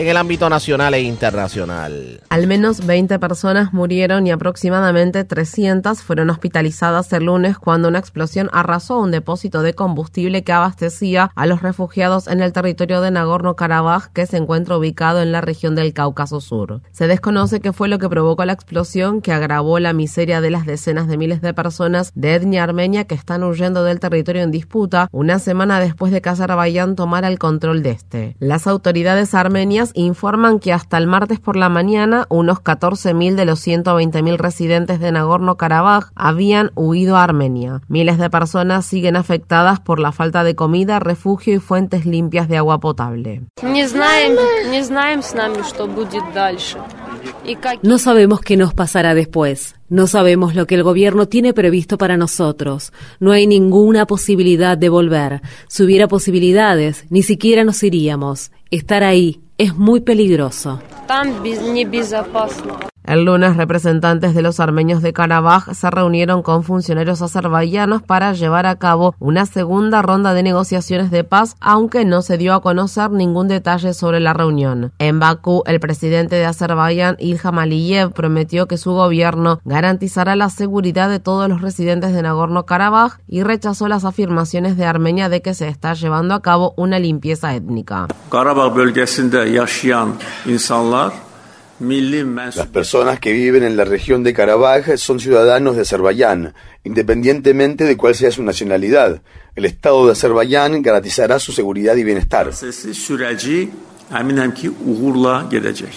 en el ámbito nacional e internacional. Al menos 20 personas murieron y aproximadamente 300 fueron hospitalizadas el lunes cuando una explosión arrasó un depósito de combustible que abastecía a los refugiados en el territorio de Nagorno-Karabaj que se encuentra ubicado en la región del Cáucaso Sur. Se desconoce qué fue lo que provocó la explosión que agravó la miseria de las decenas de miles de personas de etnia armenia que están huyendo del territorio en disputa una semana después de que Azerbaiyán tomara el control de este. Las autoridades armenias informan que hasta el martes por la mañana unos 14.000 de los 120.000 residentes de Nagorno-Karabaj habían huido a Armenia. Miles de personas siguen afectadas por la falta de comida, refugio y fuentes limpias de agua potable. No sabemos qué nos pasará después. No sabemos lo que el gobierno tiene previsto para nosotros. No hay ninguna posibilidad de volver. Si hubiera posibilidades, ni siquiera nos iríamos. Estar ahí es muy peligroso. El lunes, representantes de los armenios de Karabaj se reunieron con funcionarios azerbaiyanos para llevar a cabo una segunda ronda de negociaciones de paz, aunque no se dio a conocer ningún detalle sobre la reunión. En Bakú, el presidente de Azerbaiyán, Ilham Aliyev, prometió que su gobierno garantizará la seguridad de todos los residentes de Nagorno-Karabaj y rechazó las afirmaciones de Armenia de que se está llevando a cabo una limpieza étnica. Las personas que viven en la región de Karabaj son ciudadanos de Azerbaiyán, independientemente de cuál sea su nacionalidad. El Estado de Azerbaiyán garantizará su seguridad y bienestar.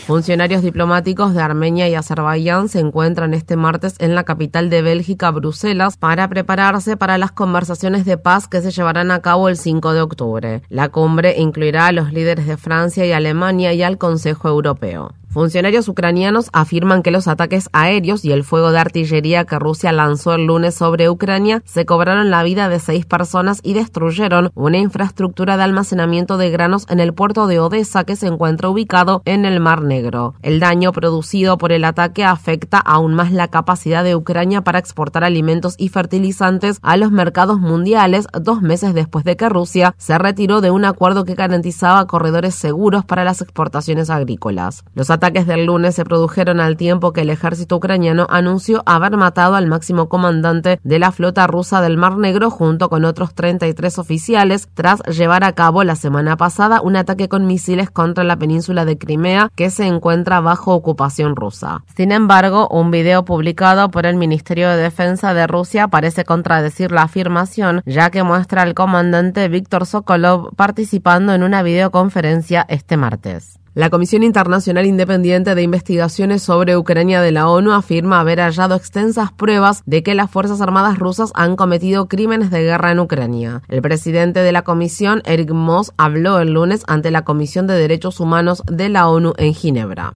Funcionarios diplomáticos de Armenia y Azerbaiyán se encuentran este martes en la capital de Bélgica, Bruselas, para prepararse para las conversaciones de paz que se llevarán a cabo el 5 de octubre. La cumbre incluirá a los líderes de Francia y Alemania y al Consejo Europeo. Funcionarios ucranianos afirman que los ataques aéreos y el fuego de artillería que Rusia lanzó el lunes sobre Ucrania se cobraron la vida de seis personas y destruyeron una infraestructura de almacenamiento de granos en el puerto de Odessa que se encuentra ubicado en el Mar Negro. El daño producido por el ataque afecta aún más la capacidad de Ucrania para exportar alimentos y fertilizantes a los mercados mundiales dos meses después de que Rusia se retiró de un acuerdo que garantizaba corredores seguros para las exportaciones agrícolas. Los ataques del lunes se produjeron al tiempo que el ejército ucraniano anunció haber matado al máximo comandante de la flota rusa del Mar Negro junto con otros 33 oficiales tras llevar a cabo la semana pasada un ataque con misiles contra la península de Crimea que se encuentra bajo ocupación rusa. Sin embargo, un video publicado por el Ministerio de Defensa de Rusia parece contradecir la afirmación ya que muestra al comandante Víctor Sokolov participando en una videoconferencia este martes. La Comisión Internacional Independiente de Investigaciones sobre Ucrania de la ONU afirma haber hallado extensas pruebas de que las Fuerzas Armadas rusas han cometido crímenes de guerra en Ucrania. El presidente de la comisión, Eric Moss, habló el lunes ante la Comisión de Derechos Humanos de la ONU en Ginebra.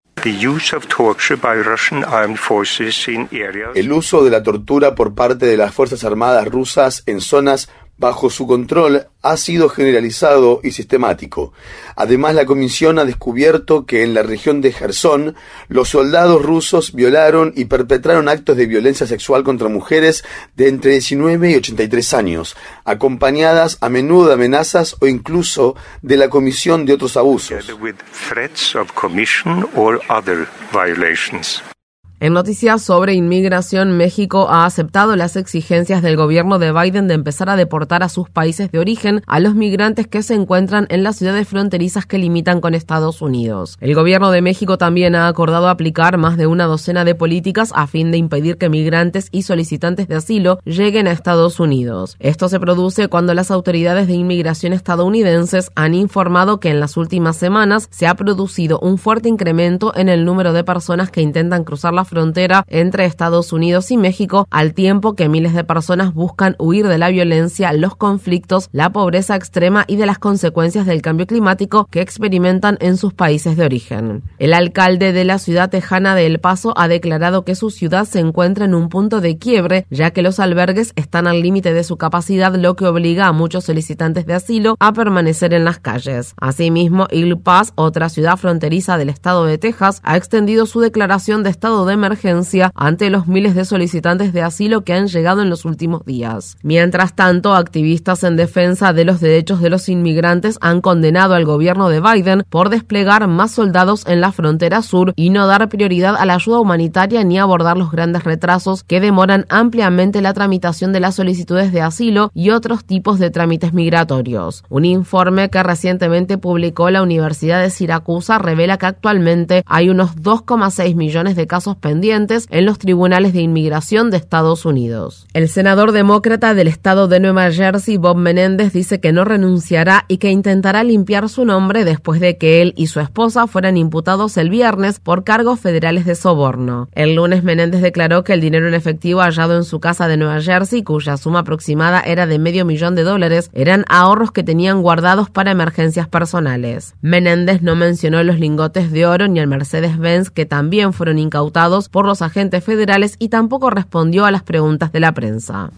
El uso de la tortura por parte de las Fuerzas Armadas rusas en zonas bajo su control ha sido generalizado y sistemático. Además, la comisión ha descubierto que en la región de Gerson los soldados rusos violaron y perpetraron actos de violencia sexual contra mujeres de entre 19 y 83 años, acompañadas a menudo de amenazas o incluso de la comisión de otros abusos. En noticias sobre inmigración, México ha aceptado las exigencias del gobierno de Biden de empezar a deportar a sus países de origen a los migrantes que se encuentran en las ciudades fronterizas que limitan con Estados Unidos. El gobierno de México también ha acordado aplicar más de una docena de políticas a fin de impedir que migrantes y solicitantes de asilo lleguen a Estados Unidos. Esto se produce cuando las autoridades de inmigración estadounidenses han informado que en las últimas semanas se ha producido un fuerte incremento en el número de personas que intentan cruzar la frontera entre Estados Unidos y México, al tiempo que miles de personas buscan huir de la violencia, los conflictos, la pobreza extrema y de las consecuencias del cambio climático que experimentan en sus países de origen. El alcalde de la ciudad tejana de El Paso ha declarado que su ciudad se encuentra en un punto de quiebre, ya que los albergues están al límite de su capacidad, lo que obliga a muchos solicitantes de asilo a permanecer en las calles. Asimismo, El Paso, otra ciudad fronteriza del estado de Texas, ha extendido su declaración de estado de emergencia ante los miles de solicitantes de asilo que han llegado en los últimos días. Mientras tanto, activistas en defensa de los derechos de los inmigrantes han condenado al gobierno de Biden por desplegar más soldados en la frontera sur y no dar prioridad a la ayuda humanitaria ni abordar los grandes retrasos que demoran ampliamente la tramitación de las solicitudes de asilo y otros tipos de trámites migratorios. Un informe que recientemente publicó la Universidad de Siracusa revela que actualmente hay unos 2,6 millones de casos en los tribunales de inmigración de Estados Unidos. El senador demócrata del estado de Nueva Jersey, Bob Menéndez, dice que no renunciará y que intentará limpiar su nombre después de que él y su esposa fueran imputados el viernes por cargos federales de soborno. El lunes Menéndez declaró que el dinero en efectivo hallado en su casa de Nueva Jersey, cuya suma aproximada era de medio millón de dólares, eran ahorros que tenían guardados para emergencias personales. Menéndez no mencionó los lingotes de oro ni el Mercedes-Benz que también fueron incautados por los agentes federales y tampoco respondió a las preguntas de la prensa.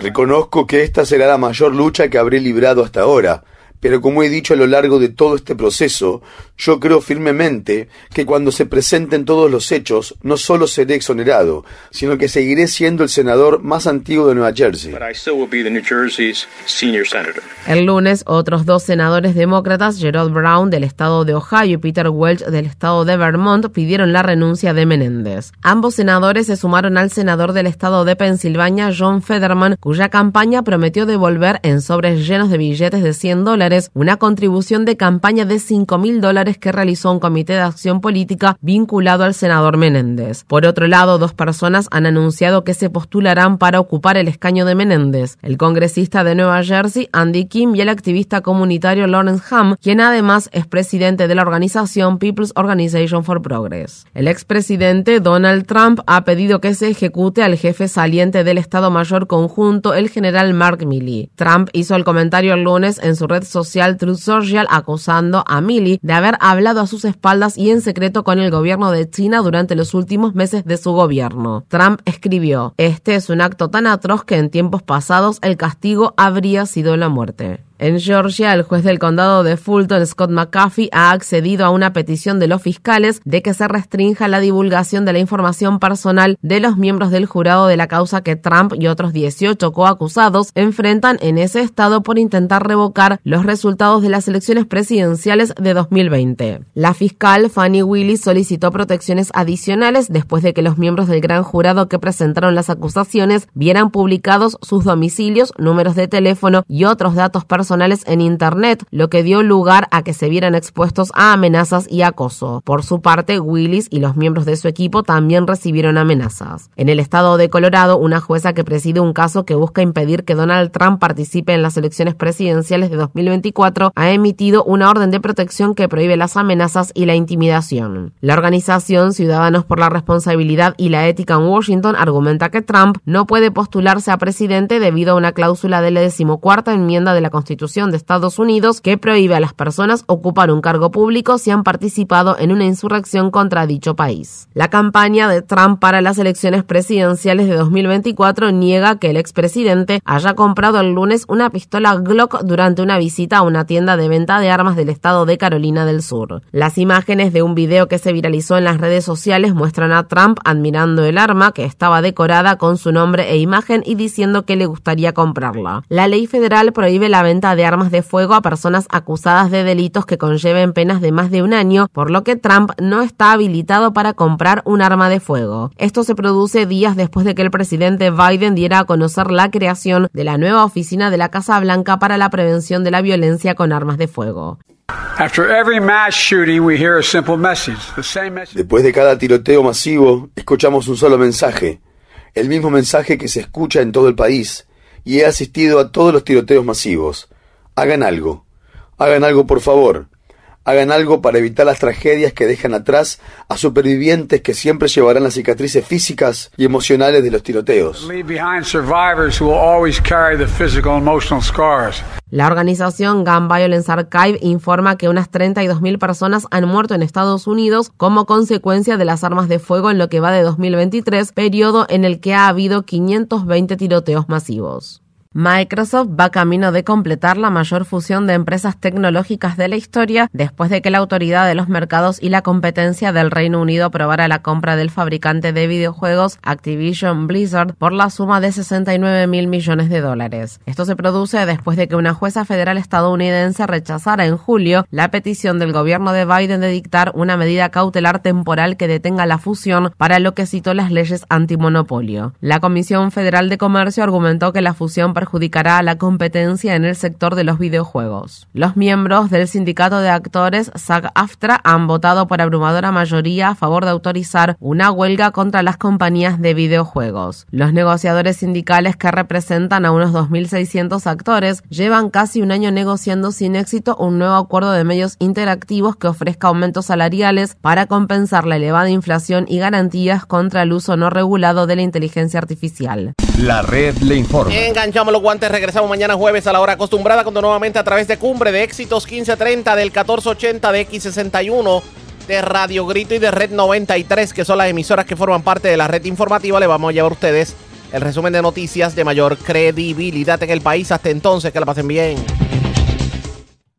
Reconozco que esta será la mayor lucha que habré librado hasta ahora, pero como he dicho a lo largo de todo este proceso, yo creo firmemente que cuando se presenten todos los hechos, no solo seré exonerado, sino que seguiré siendo el senador más antiguo de Nueva Jersey. El lunes, otros dos senadores demócratas, Gerald Brown del estado de Ohio y Peter Welch del estado de Vermont, pidieron la renuncia de Menéndez. Ambos senadores se sumaron al senador del estado de Pensilvania, John Federman, cuya campaña prometió devolver en sobres llenos de billetes de 100 dólares una contribución de campaña de 5 mil dólares que realizó un comité de acción política vinculado al senador Menéndez. Por otro lado, dos personas han anunciado que se postularán para ocupar el escaño de Menéndez, el congresista de Nueva Jersey, Andy Kim, y el activista comunitario Lawrence Ham, quien además es presidente de la organización People's Organization for Progress. El expresidente Donald Trump ha pedido que se ejecute al jefe saliente del Estado Mayor Conjunto, el general Mark Milley. Trump hizo el comentario el lunes en su red social social Truth Social acusando a Milley de haber hablado a sus espaldas y en secreto con el gobierno de China durante los últimos meses de su gobierno. Trump escribió, este es un acto tan atroz que en tiempos pasados el castigo habría sido la muerte. En Georgia, el juez del condado de Fulton, Scott McAfee, ha accedido a una petición de los fiscales de que se restrinja la divulgación de la información personal de los miembros del jurado de la causa que Trump y otros 18 coacusados enfrentan en ese estado por intentar revocar los resultados de las elecciones presidenciales de 2020. La fiscal Fanny Willis solicitó protecciones adicionales después de que los miembros del gran jurado que presentaron las acusaciones vieran publicados sus domicilios, números de teléfono y otros datos personales en Internet, lo que dio lugar a que se vieran expuestos a amenazas y acoso. Por su parte, Willis y los miembros de su equipo también recibieron amenazas. En el estado de Colorado, una jueza que preside un caso que busca impedir que Donald Trump participe en las elecciones presidenciales de 2024 ha emitido una orden de protección que prohíbe las amenazas y la intimidación. La organización Ciudadanos por la Responsabilidad y la Ética en Washington argumenta que Trump no puede postularse a presidente debido a una cláusula de la decimocuarta enmienda de la Constitución De Estados Unidos que prohíbe a las personas ocupar un cargo público si han participado en una insurrección contra dicho país. La campaña de Trump para las elecciones presidenciales de 2024 niega que el expresidente haya comprado el lunes una pistola Glock durante una visita a una tienda de venta de armas del estado de Carolina del Sur. Las imágenes de un video que se viralizó en las redes sociales muestran a Trump admirando el arma que estaba decorada con su nombre e imagen y diciendo que le gustaría comprarla. La ley federal prohíbe la venta de armas de fuego a personas acusadas de delitos que conlleven penas de más de un año, por lo que Trump no está habilitado para comprar un arma de fuego. Esto se produce días después de que el presidente Biden diera a conocer la creación de la nueva oficina de la Casa Blanca para la prevención de la violencia con armas de fuego. Después de cada tiroteo masivo, escuchamos un solo mensaje, el mismo mensaje que se escucha en todo el país, y he asistido a todos los tiroteos masivos. Hagan algo, hagan algo por favor, hagan algo para evitar las tragedias que dejan atrás a supervivientes que siempre llevarán las cicatrices físicas y emocionales de los tiroteos. La organización Gun Violence Archive informa que unas 32.000 personas han muerto en Estados Unidos como consecuencia de las armas de fuego en lo que va de 2023, periodo en el que ha habido 520 tiroteos masivos. Microsoft va camino de completar la mayor fusión de empresas tecnológicas de la historia después de que la Autoridad de los Mercados y la Competencia del Reino Unido aprobara la compra del fabricante de videojuegos Activision Blizzard por la suma de 69 mil millones de dólares. Esto se produce después de que una jueza federal estadounidense rechazara en julio la petición del gobierno de Biden de dictar una medida cautelar temporal que detenga la fusión para lo que citó las leyes antimonopolio. La Comisión Federal de Comercio argumentó que la fusión perjudicará a la competencia en el sector de los videojuegos. Los miembros del sindicato de actores SAG-AFTRA han votado por abrumadora mayoría a favor de autorizar una huelga contra las compañías de videojuegos. Los negociadores sindicales que representan a unos 2.600 actores llevan casi un año negociando sin éxito un nuevo acuerdo de medios interactivos que ofrezca aumentos salariales para compensar la elevada inflación y garantías contra el uso no regulado de la inteligencia artificial. La red le informa. Enganchamos los guantes, regresamos mañana jueves a la hora acostumbrada, cuando nuevamente a través de Cumbre de Éxitos 1530 del 1480 de X61 de Radio Grito y de Red 93, que son las emisoras que forman parte de la red informativa, le vamos a llevar a ustedes el resumen de noticias de mayor credibilidad en el país. Hasta entonces, que la pasen bien.